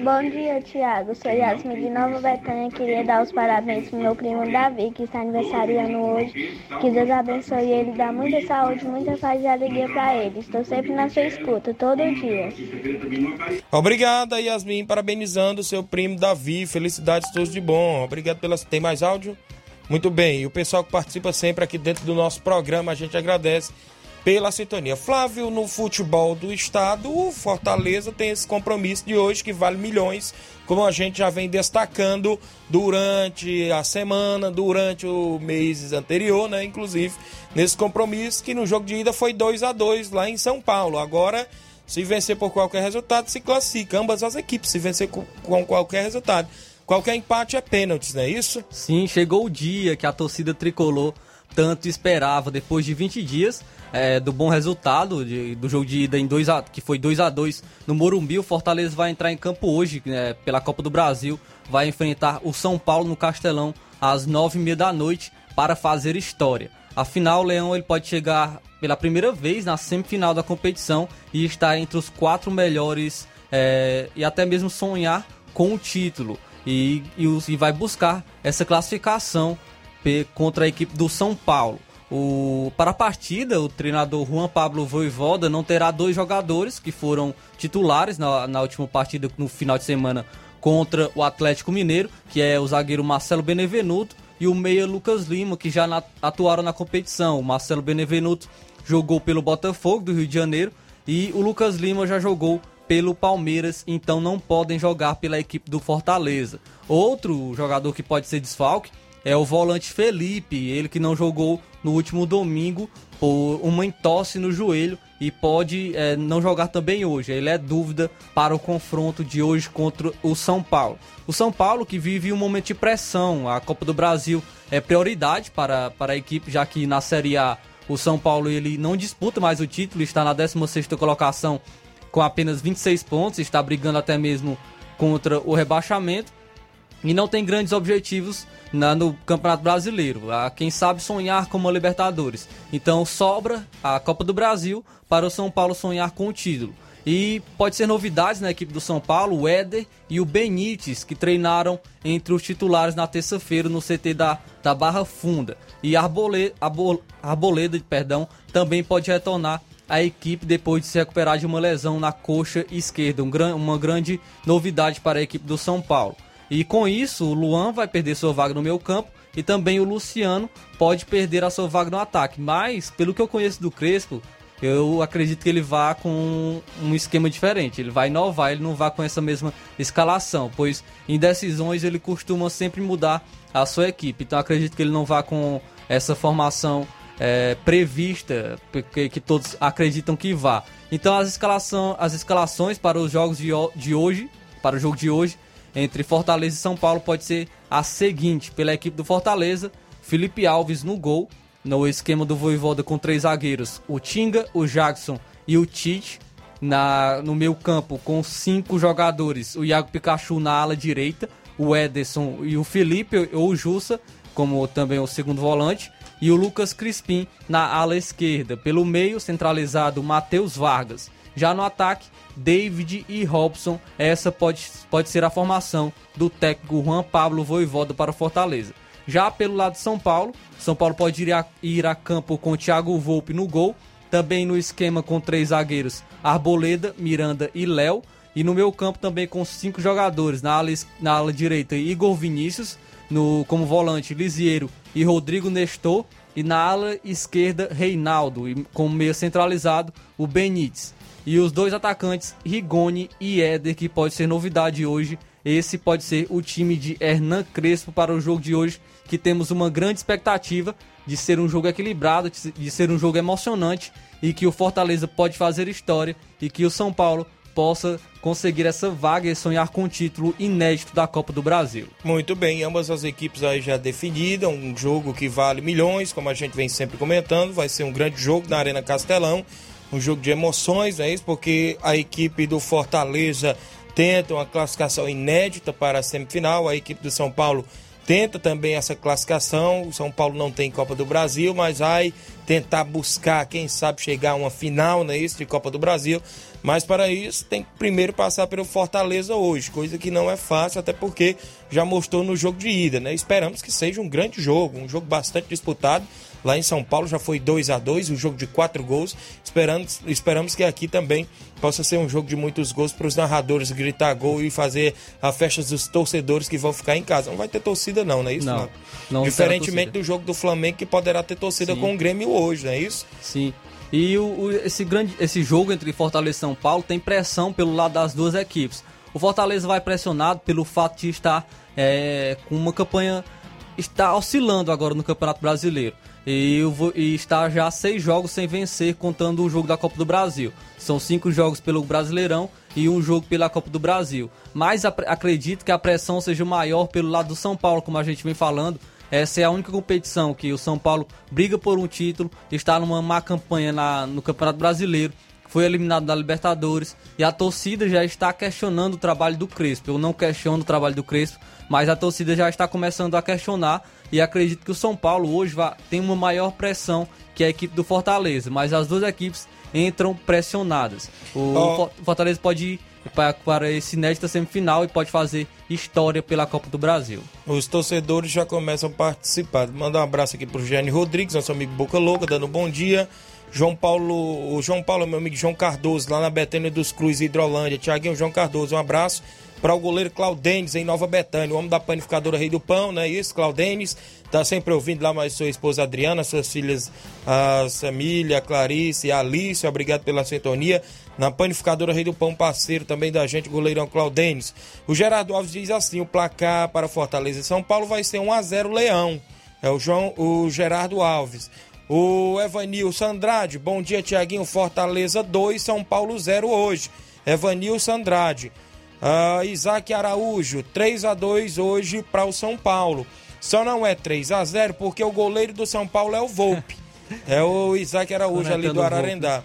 Bom dia, Tiago. Sou Yasmin de Nova Betânia. Queria dar os parabéns pro meu primo Davi, que está aniversariando hoje. Que Deus abençoe ele, dá muita saúde, muita paz e alegria para ele. Estou sempre na sua escuta, todo dia. Obrigada, Yasmin, parabenizando o seu primo Davi. Felicidades todos de bom. Obrigado pela. Tem mais áudio? Muito bem. E o pessoal que participa sempre aqui dentro do nosso programa, a gente agradece pela sintonia. Flávio, no futebol do estado, o Fortaleza tem esse compromisso de hoje que vale milhões, como a gente já vem destacando durante a semana, durante o mês anterior, né? Inclusive, nesse compromisso que no jogo de ida foi 2 a 2 lá em São Paulo. Agora, se vencer por qualquer resultado, se classifica. Ambas as equipes, se vencer com qualquer resultado. Qualquer empate é pênalti, não é isso? Sim, chegou o dia que a torcida tricolor tanto esperava depois de 20 dias é, do bom resultado de, do jogo de ida em 2 a, que foi 2 a 2 no Morumbi. O Fortaleza vai entrar em campo hoje né, pela Copa do Brasil, vai enfrentar o São Paulo no Castelão às 9h30 da noite para fazer história. Afinal, o Leão ele pode chegar pela primeira vez na semifinal da competição e estar entre os quatro melhores é, e até mesmo sonhar com o título. E, e, e vai buscar essa classificação contra a equipe do São Paulo. O, para a partida, o treinador Juan Pablo Voivoda não terá dois jogadores que foram titulares na, na última partida no final de semana contra o Atlético Mineiro, que é o zagueiro Marcelo Benevenuto e o meia Lucas Lima, que já na, atuaram na competição. O Marcelo Benevenuto jogou pelo Botafogo do Rio de Janeiro e o Lucas Lima já jogou pelo Palmeiras, então não podem jogar pela equipe do Fortaleza. Outro jogador que pode ser desfalque é o volante Felipe, ele que não jogou no último domingo por uma entosse no joelho e pode é, não jogar também hoje. Ele é dúvida para o confronto de hoje contra o São Paulo. O São Paulo que vive um momento de pressão, a Copa do Brasil é prioridade para, para a equipe, já que na Série A o São Paulo ele não disputa mais o título, está na 16ª colocação com apenas 26 pontos, está brigando até mesmo contra o rebaixamento e não tem grandes objetivos na, no Campeonato Brasileiro. A, quem sabe sonhar com uma Libertadores. Então sobra a Copa do Brasil para o São Paulo sonhar com o título. E pode ser novidades na equipe do São Paulo, o Éder e o Benítez, que treinaram entre os titulares na terça-feira no CT da, da Barra Funda. E Arboleda, Arboleda perdão, também pode retornar à equipe depois de se recuperar de uma lesão na coxa esquerda. Um, uma grande novidade para a equipe do São Paulo. E com isso, o Luan vai perder sua vaga no meio campo e também o Luciano pode perder a sua vaga no ataque. Mas, pelo que eu conheço do Crespo, eu acredito que ele vá com um esquema diferente. Ele vai inovar, ele não vá com essa mesma escalação, pois em decisões ele costuma sempre mudar a sua equipe. Então acredito que ele não vá com essa formação é, prevista, porque que todos acreditam que vá. Então as, escalação, as escalações para os jogos de, de hoje, para o jogo de hoje, entre Fortaleza e São Paulo pode ser a seguinte: pela equipe do Fortaleza, Felipe Alves no gol, no esquema do Voivoda com três zagueiros, o Tinga, o Jackson e o Tite. Na, no meio campo com cinco jogadores, o Iago Pikachu na ala direita, o Ederson e o Felipe ou o Jussa, como também o segundo volante, e o Lucas Crispim na ala esquerda. Pelo meio, centralizado, Matheus Vargas. Já no ataque, David e Robson. Essa pode, pode ser a formação do técnico Juan Pablo Voivoda para o Fortaleza. Já pelo lado de São Paulo, São Paulo pode ir a, ir a campo com Thiago Volpe no gol, também no esquema com três zagueiros, Arboleda, Miranda e Léo, e no meu campo também com cinco jogadores, na ala, na ala direita Igor Vinícius, no, como volante Lisieiro e Rodrigo Nestor, e na ala esquerda Reinaldo, e como meio centralizado o Benítez. E os dois atacantes, Rigoni e Éder, que pode ser novidade hoje. Esse pode ser o time de Hernan Crespo para o jogo de hoje, que temos uma grande expectativa de ser um jogo equilibrado, de ser um jogo emocionante e que o Fortaleza pode fazer história e que o São Paulo possa conseguir essa vaga e sonhar com o título inédito da Copa do Brasil. Muito bem, ambas as equipes aí já definidas, um jogo que vale milhões, como a gente vem sempre comentando, vai ser um grande jogo na Arena Castelão um jogo de emoções, é isso? Porque a equipe do Fortaleza tenta uma classificação inédita para a semifinal, a equipe do São Paulo tenta também essa classificação. O São Paulo não tem Copa do Brasil, mas vai tentar buscar, quem sabe, chegar a uma final, né, isso, de Copa do Brasil. Mas para isso tem que primeiro passar pelo Fortaleza hoje, coisa que não é fácil, até porque já mostrou no jogo de ida, né? Esperamos que seja um grande jogo, um jogo bastante disputado Lá em São Paulo já foi 2 a 2 um jogo de quatro gols. Esperamos, esperamos que aqui também possa ser um jogo de muitos gols para os narradores gritar gol e fazer a festa dos torcedores que vão ficar em casa. Não vai ter torcida, não, não é isso? Não. não? não Diferentemente do jogo do Flamengo, que poderá ter torcida Sim. com o Grêmio hoje, não é isso? Sim. E o, o, esse, grande, esse jogo entre Fortaleza e São Paulo tem pressão pelo lado das duas equipes. O Fortaleza vai pressionado pelo fato de estar é, com uma campanha. está oscilando agora no Campeonato Brasileiro. E, vou, e, está já seis jogos sem vencer, contando o jogo da Copa do Brasil. São cinco jogos pelo Brasileirão e um jogo pela Copa do Brasil. Mas acredito que a pressão seja maior pelo lado do São Paulo, como a gente vem falando. essa é a única competição que o São Paulo briga por um título, está numa má campanha na, no Campeonato Brasileiro, foi eliminado da Libertadores e a torcida já está questionando o trabalho do Crespo. Eu não questiono o trabalho do Crespo, mas a torcida já está começando a questionar e acredito que o São Paulo hoje vai, tem uma maior pressão que a equipe do Fortaleza, mas as duas equipes entram pressionadas. O Ó. Fortaleza pode ir para, para esse inédita semifinal e pode fazer história pela Copa do Brasil. Os torcedores já começam a participar. Manda um abraço aqui pro Gênio Rodrigues, nosso amigo Boca Louca, dando um bom dia. João Paulo, o João Paulo, meu amigo João Cardoso, lá na Betânia dos Cruz, Hidrolândia. Tiaguinho João Cardoso, um abraço para o goleiro Claudênis, em Nova Betânia, o homem da panificadora Rei do Pão, não é isso? Claudênis, tá sempre ouvindo lá, mais sua esposa Adriana, suas filhas, a Samília, a Clarice a Alice, obrigado pela sintonia. Na panificadora Rei do Pão, parceiro também da gente, goleirão Claudênis. O Gerardo Alves diz assim: o placar para Fortaleza e São Paulo vai ser 1 a 0 Leão. É o João, o Gerardo Alves. O Evanilson Andrade, bom dia, Tiaguinho. Fortaleza 2, São Paulo 0 hoje. Evanilson Andrade. Ah, Isaac Araújo, 3 a 2 hoje para o São Paulo. Só não é 3 a 0 porque o goleiro do São Paulo é o Volpe. (laughs) É o Isaac Araújo ali do o. Ararendá.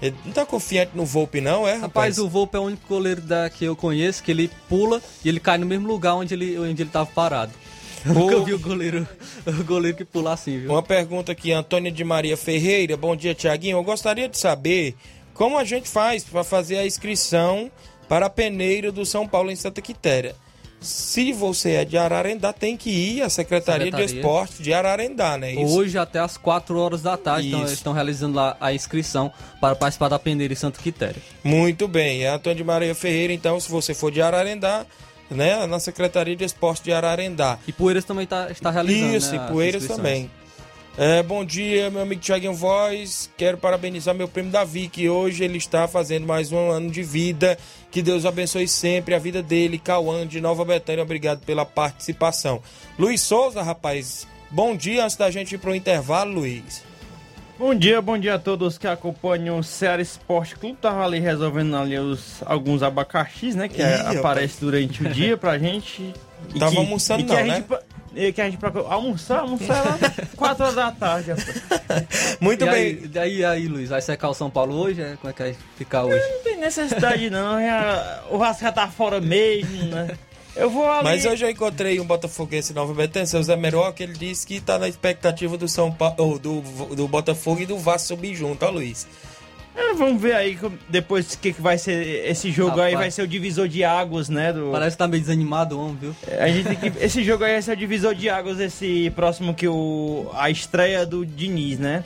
Ele não tá confiante no Volpe, não, é, rapaz? Rapaz, o Volpe é o único goleiro da, que eu conheço que ele pula e ele cai no mesmo lugar onde ele, onde ele tava parado. (laughs) Eu nunca vi o goleiro, (laughs) o goleiro que pula assim, viu? Uma pergunta aqui, Antônia de Maria Ferreira. Bom dia, Tiaguinho. Eu gostaria de saber como a gente faz para fazer a inscrição para a peneira do São Paulo em Santa Quitéria. Se você é de Ararendá, tem que ir à Secretaria, de Secretaria. Esporte de Ararendá, né? Isso. Hoje até às 4 horas da tarde eles estão realizando lá a inscrição para participar da peneira em Santa Quitéria. Muito bem. É Antônio de Maria Ferreira, então, se você for de Ararendá, né? Na Secretaria de Esporte de Ararendá. E Poeiras também tá, está realizando Isso, né, e as Poeiras também. É, bom dia, meu amigo Thiaguinho Voz. Quero parabenizar meu primo Davi, que hoje ele está fazendo mais um ano de vida. Que Deus abençoe sempre a vida dele. Cauã de Nova Betânia, obrigado pela participação. Luiz Souza, rapaz, bom dia antes da gente ir pro intervalo, Luiz. Bom dia, bom dia a todos que acompanham o Ceará Esporte Clube. Tava ali resolvendo ali os, alguns abacaxis, né? Que Ih, é- rapaz. aparece durante o dia pra gente. (laughs) E Tava que- almoçando e que não, a né? gente que a gente procura almoçar, almoçar lá (laughs) 4 horas da tarde. Muito e bem. Aí, daí aí, Luiz, vai secar o São Paulo hoje? É? Como é que vai ficar hoje? Não tem necessidade não, já- o Vasco já tá fora mesmo, né? Eu vou ali. Mas hoje eu encontrei um botafoguense Nova Betânia, seu Zé Meroca, que ele disse que tá na expectativa do São Paulo, ou do, do Botafogo e do Vasco subir junto, ó, Luiz. É, vamos ver aí depois o que, que vai ser esse jogo aí, Rapaz. vai ser o divisor de águas, né? Do... Parece que tá meio desanimado o homem, viu? A gente tem que, (laughs) esse jogo aí vai ser o divisor de águas, esse próximo que o. a estreia do Diniz, né?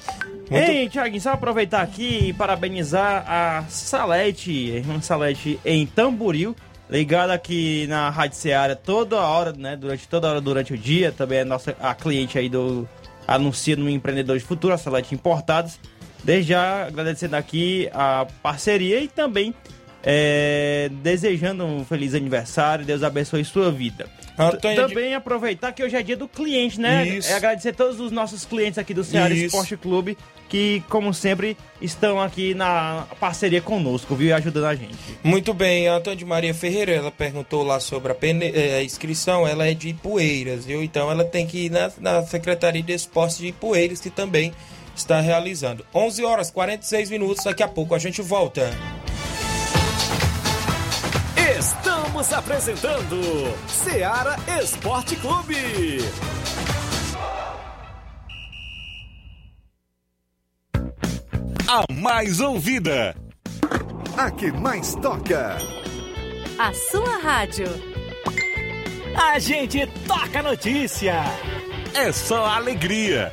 Muito- Ei, Thiaguinho, só aproveitar aqui e parabenizar a Salete, a irmã Salete em Tamboril, ligada aqui na Rádio Seara toda hora, né? Durante toda hora durante o dia, também é nossa a cliente aí do anuncia no Empreendedor de Futuro, a Salete Importados. Desde já agradecendo aqui a parceria e também é, desejando um feliz aniversário, Deus abençoe sua vida. Antônio T- Também aproveitar que hoje é dia do cliente, né? Isso. É agradecer a todos os nossos clientes aqui do Ceará Isso. Esporte Clube que, como sempre, estão aqui na parceria conosco, viu? E ajudando a gente. Muito bem, a Antônia de Maria Ferreira, ela perguntou lá sobre a, pene- eh, a inscrição, ela é de Ipueiras, viu? Então ela tem que ir na, na Secretaria de Esportes de Ipueiras, que também está realizando. 11 horas 46 minutos, daqui a pouco a gente volta. Estamos apresentando Seara Esporte Clube. A mais ouvida. A que mais toca. A sua rádio. A gente toca notícia. É só alegria.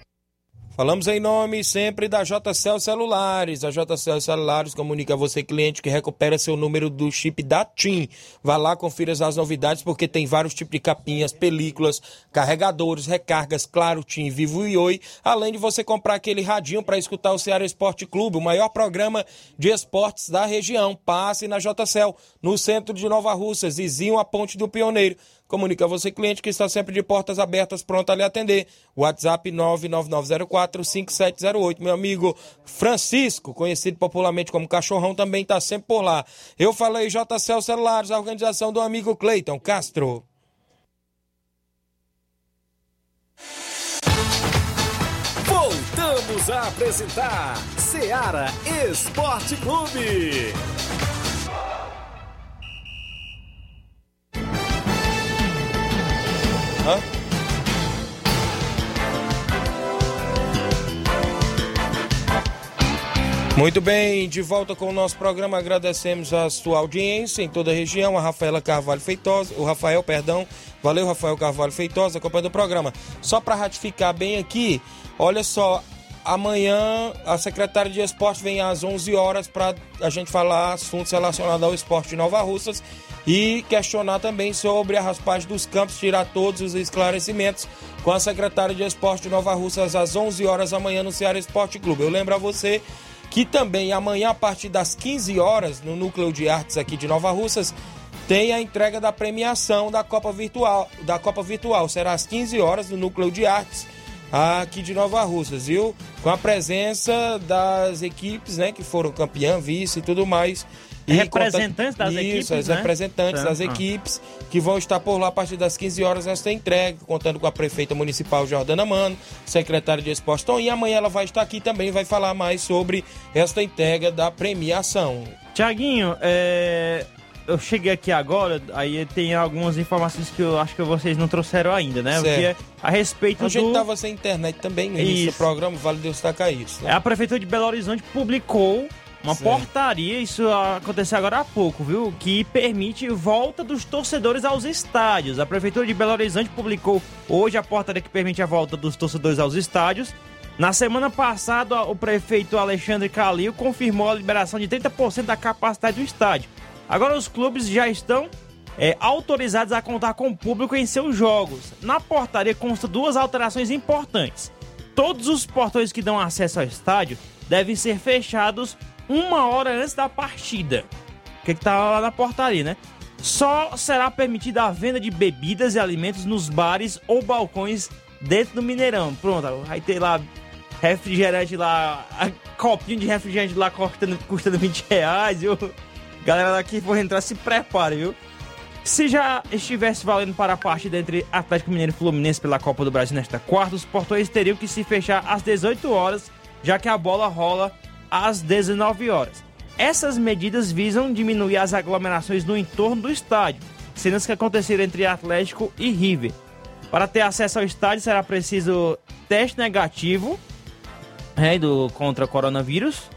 Falamos em nome sempre da JCL Celulares. A JCL Celulares comunica a você, cliente, que recupera seu número do chip da TIM. Vá lá, confira as novidades, porque tem vários tipos de capinhas, películas, carregadores, recargas, claro, TIM, Vivo e Oi. Além de você comprar aquele radinho para escutar o Ceará Esporte Clube, o maior programa de esportes da região. Passe na JCL, no centro de Nova Russas, vizinho a Ponte do Pioneiro. Comunica a você, cliente, que está sempre de portas abertas, pronto a lhe atender. WhatsApp 999045708. Meu amigo Francisco, conhecido popularmente como Cachorrão, também está sempre por lá. Eu falei JCL Celulares, a organização do amigo Cleiton Castro. Voltamos a apresentar Seara Esporte Clube. Hã? Muito bem, de volta com o nosso programa, agradecemos a sua audiência em toda a região, a Rafaela Carvalho Feitosa, o Rafael, perdão, valeu Rafael Carvalho Feitosa, acompanhando o programa. Só para ratificar bem aqui, olha só, amanhã a secretária de esporte vem às 11 horas para a gente falar assuntos relacionados ao esporte de Nova Russas e questionar também sobre a raspagem dos campos, tirar todos os esclarecimentos com a secretária de esporte de Nova Russas às 11 horas amanhã no Ceará Esporte Clube. Eu lembro a você que também amanhã a partir das 15 horas no Núcleo de Artes aqui de Nova Russas tem a entrega da premiação da Copa Virtual, da Copa Virtual. Será às 15 horas no Núcleo de Artes aqui de Nova Russas, viu? Com a presença das equipes, né, que foram campeã, vice e tudo mais. E Representantes das Isso, equipes, as né? representantes Tá. das Ah. equipes que vão estar por lá a partir das 15 horas nesta entrega, contando com a prefeita municipal Jordana Mano, secretária de esporte Tom, e amanhã ela vai estar aqui também e vai falar mais sobre esta entrega da premiação. Tiaguinho, é, eu cheguei aqui agora, aí tem algumas informações que eu acho que vocês não trouxeram ainda, né? Certo. Que é a respeito A gente do... estava sem internet também no Isso. programa, vale destacar isso. né? A Prefeitura de Belo Horizonte publicou uma Certo. portaria, isso aconteceu agora há pouco, viu? Que permite volta dos torcedores aos estádios. A Prefeitura de Belo Horizonte publicou hoje a portaria que permite a volta dos torcedores aos estádios. Na semana passada, o prefeito Alexandre Calil confirmou a liberação de 30% da capacidade do estádio. Agora os clubes já estão é, autorizados a contar com o público em seus jogos. Na portaria consta duas alterações importantes. Todos os portões que dão acesso ao estádio devem ser fechados uma hora antes da partida. O que, que tá lá na portaria, né? Só será permitida a venda de bebidas e alimentos nos bares ou balcões dentro do Mineirão. Pronto, vai ter lá refrigerante lá, (laughs) copinho de refrigerante lá custando, custando 20 reais, viu? Galera daqui for entrar, se prepare, viu? Se já estivesse valendo para a partida entre Atlético Mineiro e Fluminense pela Copa do Brasil nesta quarta, os portões teriam que se fechar às 18 horas, já que a bola rola às 19 horas. Essas medidas visam diminuir as aglomerações no entorno do estádio, cenas que aconteceram entre Atlético e River. Para ter acesso ao estádio será preciso teste negativo né, do, contra coronavírus,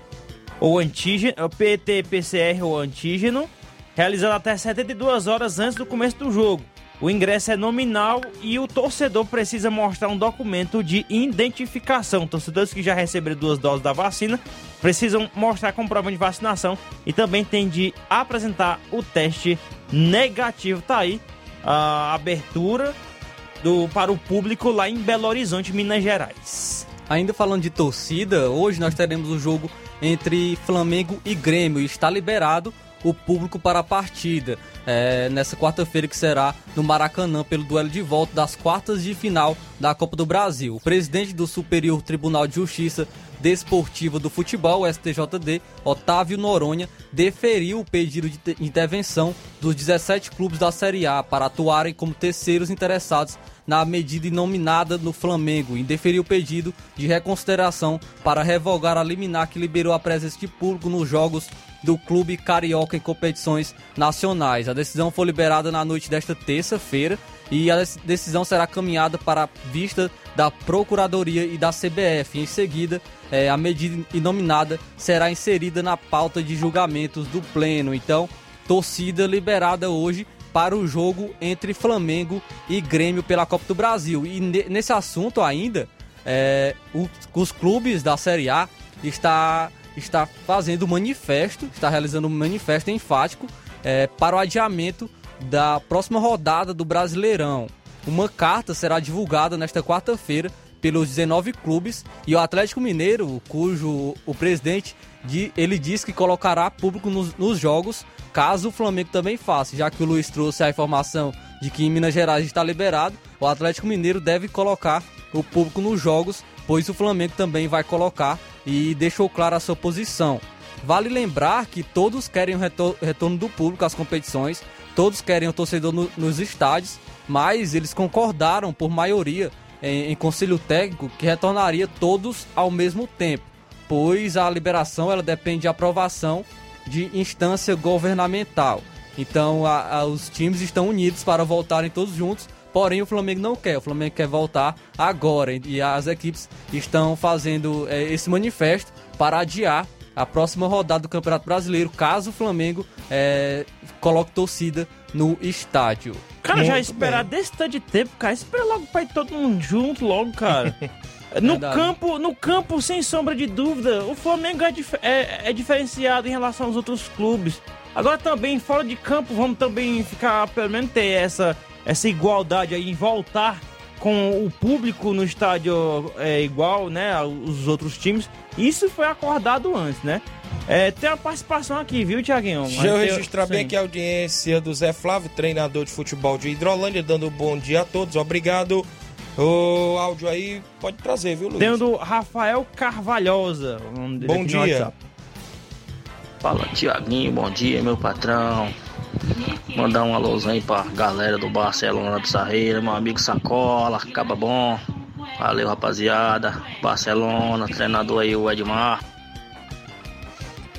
ou antígeno, PT-PCR ou antígeno, realizado até 72 horas antes do começo do jogo. O ingresso é nominal e o torcedor precisa mostrar um documento de identificação. Torcedores que já receberam duas doses da vacina precisam mostrar comprovante de vacinação e também tem de apresentar o teste negativo. Tá aí a abertura do, para o público lá em Belo Horizonte, Minas Gerais. Ainda falando de torcida, hoje nós teremos o jogo entre Flamengo e Grêmio e está liberado o público para a partida é, nessa quarta-feira que será no Maracanã pelo duelo de volta das quartas de final da Copa do Brasil. O presidente do Superior Tribunal de Justiça Desportiva do Futebol, STJD, Otávio Noronha, deferiu o pedido de te- intervenção dos 17 clubes da Série A para atuarem como terceiros interessados na medida inominada no Flamengo e deferiu o pedido de reconsideração para revogar a liminar que liberou a presença de público nos jogos do clube carioca em competições nacionais. A decisão foi liberada na noite desta terça-feira e a dec- decisão será caminhada para a vista da Procuradoria e da CBF. Em seguida, eh, a medida inominada será inserida na pauta de julgamentos do Pleno. Então, torcida liberada hoje para o jogo entre Flamengo e Grêmio pela Copa do Brasil. E ne- nesse assunto ainda, é, o- os clubes da Série A está, está fazendo manifesto, está realizando um manifesto enfático é, para o adiamento da próxima rodada do Brasileirão. Uma carta será divulgada nesta quarta-feira pelos 19 clubes e o Atlético Mineiro, cujo o presidente de, ele diz que colocará público nos, nos jogos caso o Flamengo também faça, já que o Luiz trouxe a informação de que em Minas Gerais está liberado, o Atlético Mineiro deve colocar o público nos jogos, pois o Flamengo também vai colocar e deixou claro a sua posição. Vale lembrar que todos querem o retor- retorno do público às competições, todos querem o torcedor no- nos estádios, mas eles concordaram por maioria em, em conselho técnico que retornaria todos ao mesmo tempo, pois a liberação ela depende de aprovação de instância governamental. Então a- a- os times estão unidos para voltarem todos juntos, porém o Flamengo não quer. O Flamengo quer voltar agora e as equipes estão fazendo eh, esse manifesto para adiar a próxima rodada do Campeonato Brasileiro, caso o Flamengo eh, coloque torcida no estádio. Cara, já Muito esperar desse tanto de tempo, cara, espera logo pra ir todo mundo junto logo, cara. (laughs) No Verdade. campo, no campo, sem sombra de dúvida, o Flamengo é, dif- é- é diferenciado em relação aos outros clubes. Agora também, fora de campo, vamos também ficar, pelo menos ter essa, essa igualdade aí em voltar com o público no estádio é, igual, né, aos outros times. Isso foi acordado antes, né? É, tem uma participação aqui, viu, Tiaguinho? Deixa eu registrar bem aqui a audiência do Zé Flávio, treinador de futebol de Hidrolândia, dando um bom dia a todos. Obrigado. O áudio aí pode trazer, viu, Luiz? Tem o do Rafael Carvalhosa. Bom dia. Fala Tiaguinho, bom dia, meu patrão. Mandar um alôzão aí pra galera do Barcelona do Sarreira, meu amigo Sacola, acaba bom. Valeu, rapaziada. Barcelona, treinador aí, o Edmar.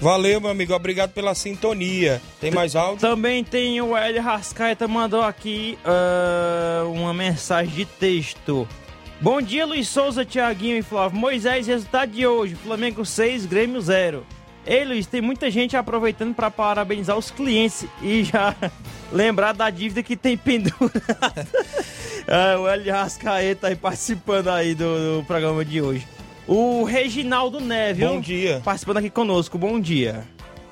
Valeu, meu amigo. Obrigado pela sintonia. Tem mais áudio? Também tem o Hélio Rascaeta mandou aqui ah, uma mensagem de texto. Bom dia, Luiz Souza, Tiaguinho e Flávio. Moisés, resultado de hoje: Flamengo 6, Grêmio 0. Ei, Luiz, tem muita gente aproveitando para parabenizar os clientes e já (laughs) lembrar da dívida que tem pendurada. (laughs) Ah, o Hélio Rascaeta aí participando aí do, do programa de hoje. O Reginaldo Neves. Bom dia. Participando aqui conosco. Bom dia.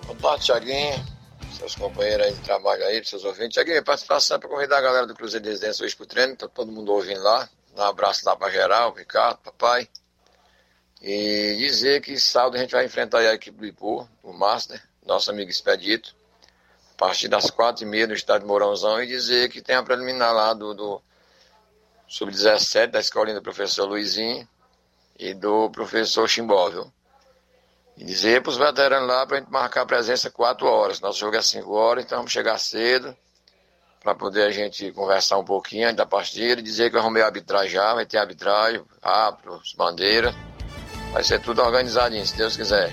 Boa tarde, Tiaguinho, seus companheiros aí de trabalho aí, seus ouvintes. Tiaguinho, participação para convidar a galera do Cruzeiro de Residência hoje pro treino, tá todo mundo ouvindo lá. Um abraço lá pra geral, Ricardo, papai. E dizer que sábado a gente vai enfrentar aí a equipe do Ipu, o Master, nosso amigo Expedito, a partir das quatro e meia no estádio Mourãozão, e dizer que tem a preliminar lá do, do Sub-17 da escolinha do professor Luizinho e do professor Chimbó, viu? E dizer para os veteranos lá para a gente marcar a presença 4 horas. Nosso jogo é 5 horas, então vamos chegar cedo para poder a gente conversar um pouquinho antes da partida e dizer que eu arrumei a arbitragem já, vai ter arbitragem, árbitros, bandeira. Vai ser tudo organizadinho, se Deus quiser.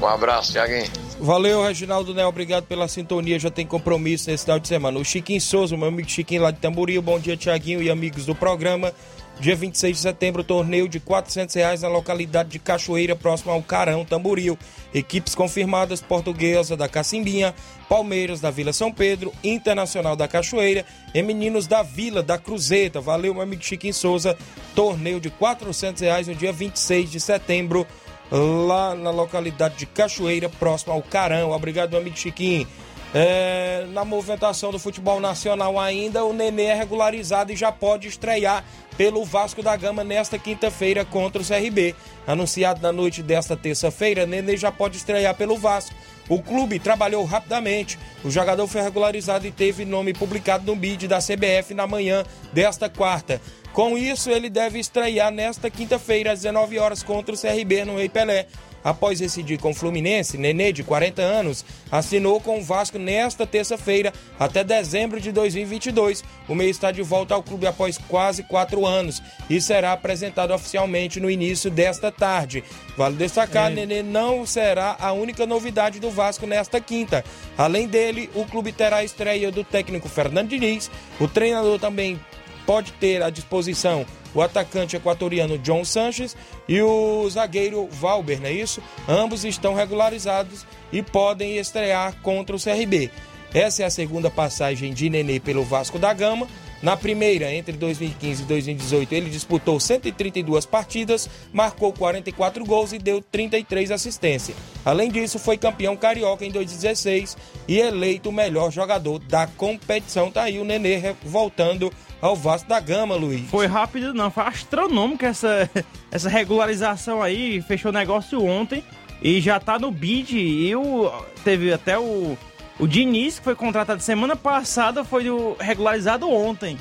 Um abraço, Tiaguinho. Valeu, Reginaldo Né, obrigado pela sintonia. Já tem compromisso nesse final de semana. O Chiquinho Souza, meu amigo Chiquinho lá de Tamboril. Bom dia, Tiaguinho e amigos do programa. Dia 26 de setembro, torneio de 400 reais na localidade de Cachoeira, próximo ao Carão, Tamboril. Equipes confirmadas: Portuguesa da Cacimbinha, Palmeiras da Vila São Pedro, Internacional da Cachoeira e Meninos da Vila da Cruzeta. Valeu, meu amigo Chiquinho Souza. Torneio de 400 reais no dia 26 de setembro, lá na localidade de Cachoeira, próximo ao Carão. Obrigado, meu amigo Chiquinho. É, na movimentação do futebol nacional ainda, o Nenê é regularizado e já pode estrear pelo Vasco da Gama nesta quinta-feira contra o CRB. Anunciado na noite desta terça-feira, Nenê já pode estrear pelo Vasco. O clube trabalhou rapidamente. O jogador foi regularizado e teve nome publicado no bid da CBF na manhã desta quarta. Com isso, ele deve estrear nesta quinta-feira, às 19 horas, contra o CRB no Rei Pelé. Após decidir com o Fluminense, Nenê, de 40 anos, assinou com o Vasco nesta terça-feira até dezembro de 2022. O meio está de volta ao clube após quase quatro anos e será apresentado oficialmente no início desta tarde. Vale destacar, É. Nenê não será a única novidade do Vasco nesta quinta. Além dele, o clube terá a estreia do técnico Fernando Diniz. O treinador também pode ter à disposição o atacante equatoriano John Sanches e o zagueiro Valber, não é isso? Ambos estão regularizados e podem estrear contra o CRB. Essa é a segunda passagem de Nenê pelo Vasco da Gama. Na primeira, entre 2015 e 2018, ele disputou 132 partidas, marcou 44 gols e deu 33 assistências. Além disso, foi campeão carioca em 2016 e eleito o melhor jogador da competição. Tá aí o Nenê voltando ao Vasco da Gama, Luiz. Foi rápido, não, foi astronômica essa, (laughs) essa regularização aí, fechou negócio ontem e já tá no bid. E o, teve até o o Diniz, que foi contratado semana passada, foi regularizado ontem.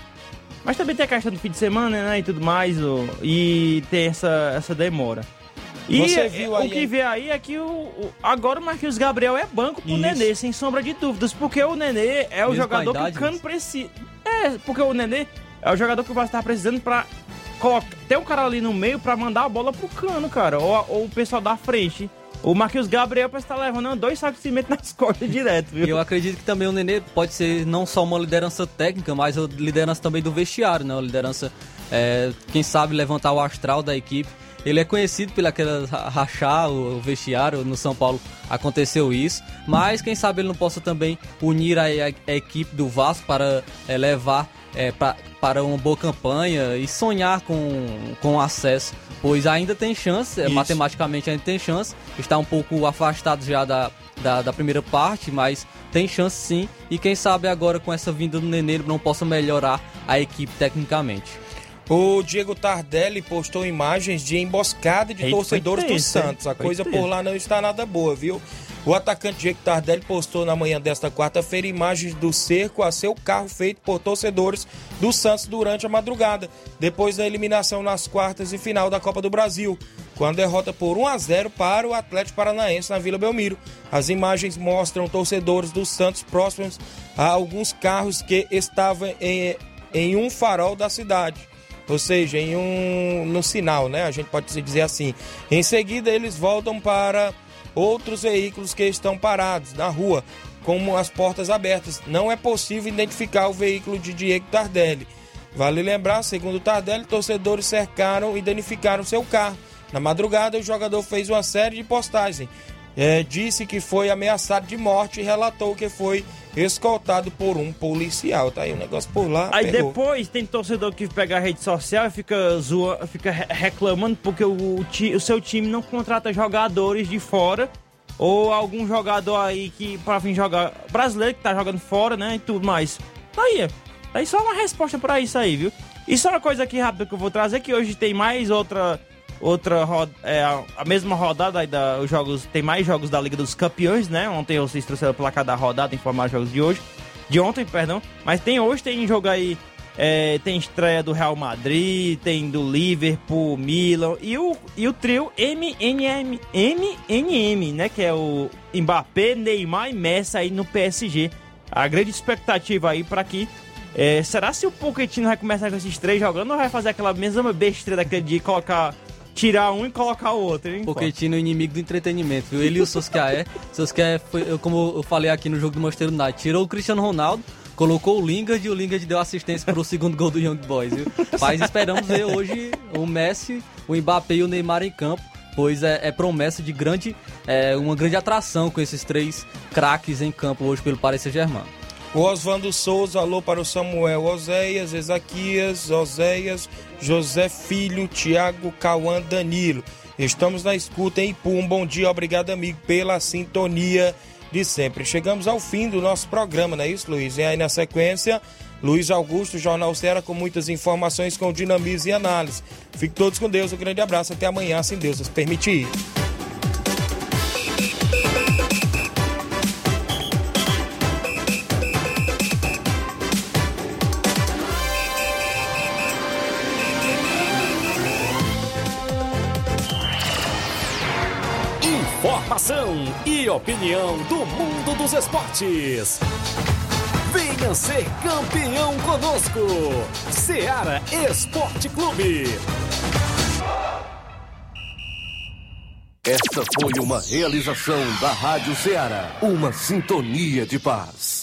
Mas também tem a questão do fim de semana, né, e tudo mais, e tem essa, essa demora. E o que vê aí é que o, o, agora o Marquinhos Gabriel é banco pro Isso. Nenê, sem sombra de dúvidas, porque o Nenê é o Mesmo jogador que o Cano precisa. É, porque o Nenê é o jogador que o Vasco tá precisando pra colocar, ter um cara ali no meio pra mandar a bola pro Cano, cara, ou, ou o pessoal da frente. O Marquinhos Gabriel parece estar tá levando dois sacos de cimento nas costas direto, viu? Eu acredito que também o Nenê pode ser não só uma liderança técnica, mas a liderança também do vestiário, né? A liderança, é, quem sabe, levantar o astral da equipe. Ele é conhecido pela aquela rachar o vestiário, no São Paulo aconteceu isso, mas quem sabe ele não possa também unir a, a, equipe do Vasco para é, levar é, pra, para uma boa campanha e sonhar com, com acesso, pois ainda tem chance, é, matematicamente ainda tem chance, está um pouco afastado já da, da, da, primeira parte, mas tem chance sim, e quem sabe agora com essa vinda do Nenê não possa melhorar a equipe tecnicamente. O Diego Tardelli postou imagens de emboscada de torcedores do Santos. A coisa por lá não está nada boa, viu? O atacante Diego Tardelli postou na manhã desta quarta-feira imagens do cerco a seu carro feito por torcedores do Santos durante a madrugada, depois da eliminação nas quartas e final da Copa do Brasil, com a derrota por 1 a 0 para o Atlético Paranaense na Vila Belmiro. As imagens mostram torcedores do Santos próximos a alguns carros que estavam em, em um farol da cidade ou seja, em um no sinal, né? A gente pode dizer assim. Em seguida, eles voltam para outros veículos que estão parados na rua, como as portas abertas. Não é possível identificar o veículo de Diego Tardelli. Vale lembrar, segundo Tardelli, torcedores cercaram e danificaram seu carro. Na madrugada, o jogador fez uma série de postagens. É, disse que foi ameaçado de morte e relatou que foi escoltado por um policial. Tá aí o um negócio por lá. Aí pegou. depois tem torcedor que pega a rede social e fica, zoa, fica reclamando porque o, o, o seu time não contrata jogadores de fora ou algum jogador aí que para vir jogar brasileiro que tá jogando fora, né, e tudo mais. Tá aí, tá aí só uma resposta para isso aí, viu? E só uma coisa aqui rápida que eu vou trazer que hoje tem mais outra outra é, a mesma rodada da os jogos tem mais jogos da Liga dos Campeões, né? Ontem vocês trouxeram o placar da rodada, informar os jogos de hoje, de ontem, perdão. Mas tem hoje tem jogo aí é, tem estreia do Real Madrid, tem do Liverpool, Milan e o, e o trio MNM, MNM, né? Que é o Mbappé, Neymar e Messi aí no PSG. A grande expectativa aí para que é, será se o Pochettino vai começar com esses três jogando ou vai fazer aquela mesma besteira daquele de colocar tirar um e colocar o outro, hein? Pochettino é inimigo do entretenimento, viu? Ele e o Soscaé. Soscaé foi, como eu falei aqui no jogo do Manchester United, tirou o Cristiano Ronaldo, colocou o Lingard e o Lingard deu assistência para o (laughs) segundo gol do Young Boys, viu? Mas esperamos ver hoje o Messi, o Mbappé e o Neymar em campo, pois é, é promessa de grande, é, uma grande atração com esses três craques em campo hoje pelo Paris Saint-Germain. O Souza, alô para o Samuel Oséias, Ezaquias, Oséias, José Filho, Tiago, Cauã, Danilo. Estamos na escuta em Ipu. Um bom dia, obrigado, amigo, pela sintonia de sempre. Chegamos ao fim do nosso programa, não é isso, Luiz? E aí na sequência, Luiz Augusto, Jornal Serra, com muitas informações, com dinamismo e análise. Fique todos com Deus, um grande abraço, até amanhã, se Deus nos permitir. Informação e opinião do mundo dos esportes. Venha ser campeão conosco. Seara Esporte Clube. Esta foi uma realização da Rádio Ceará. Uma sintonia de paz.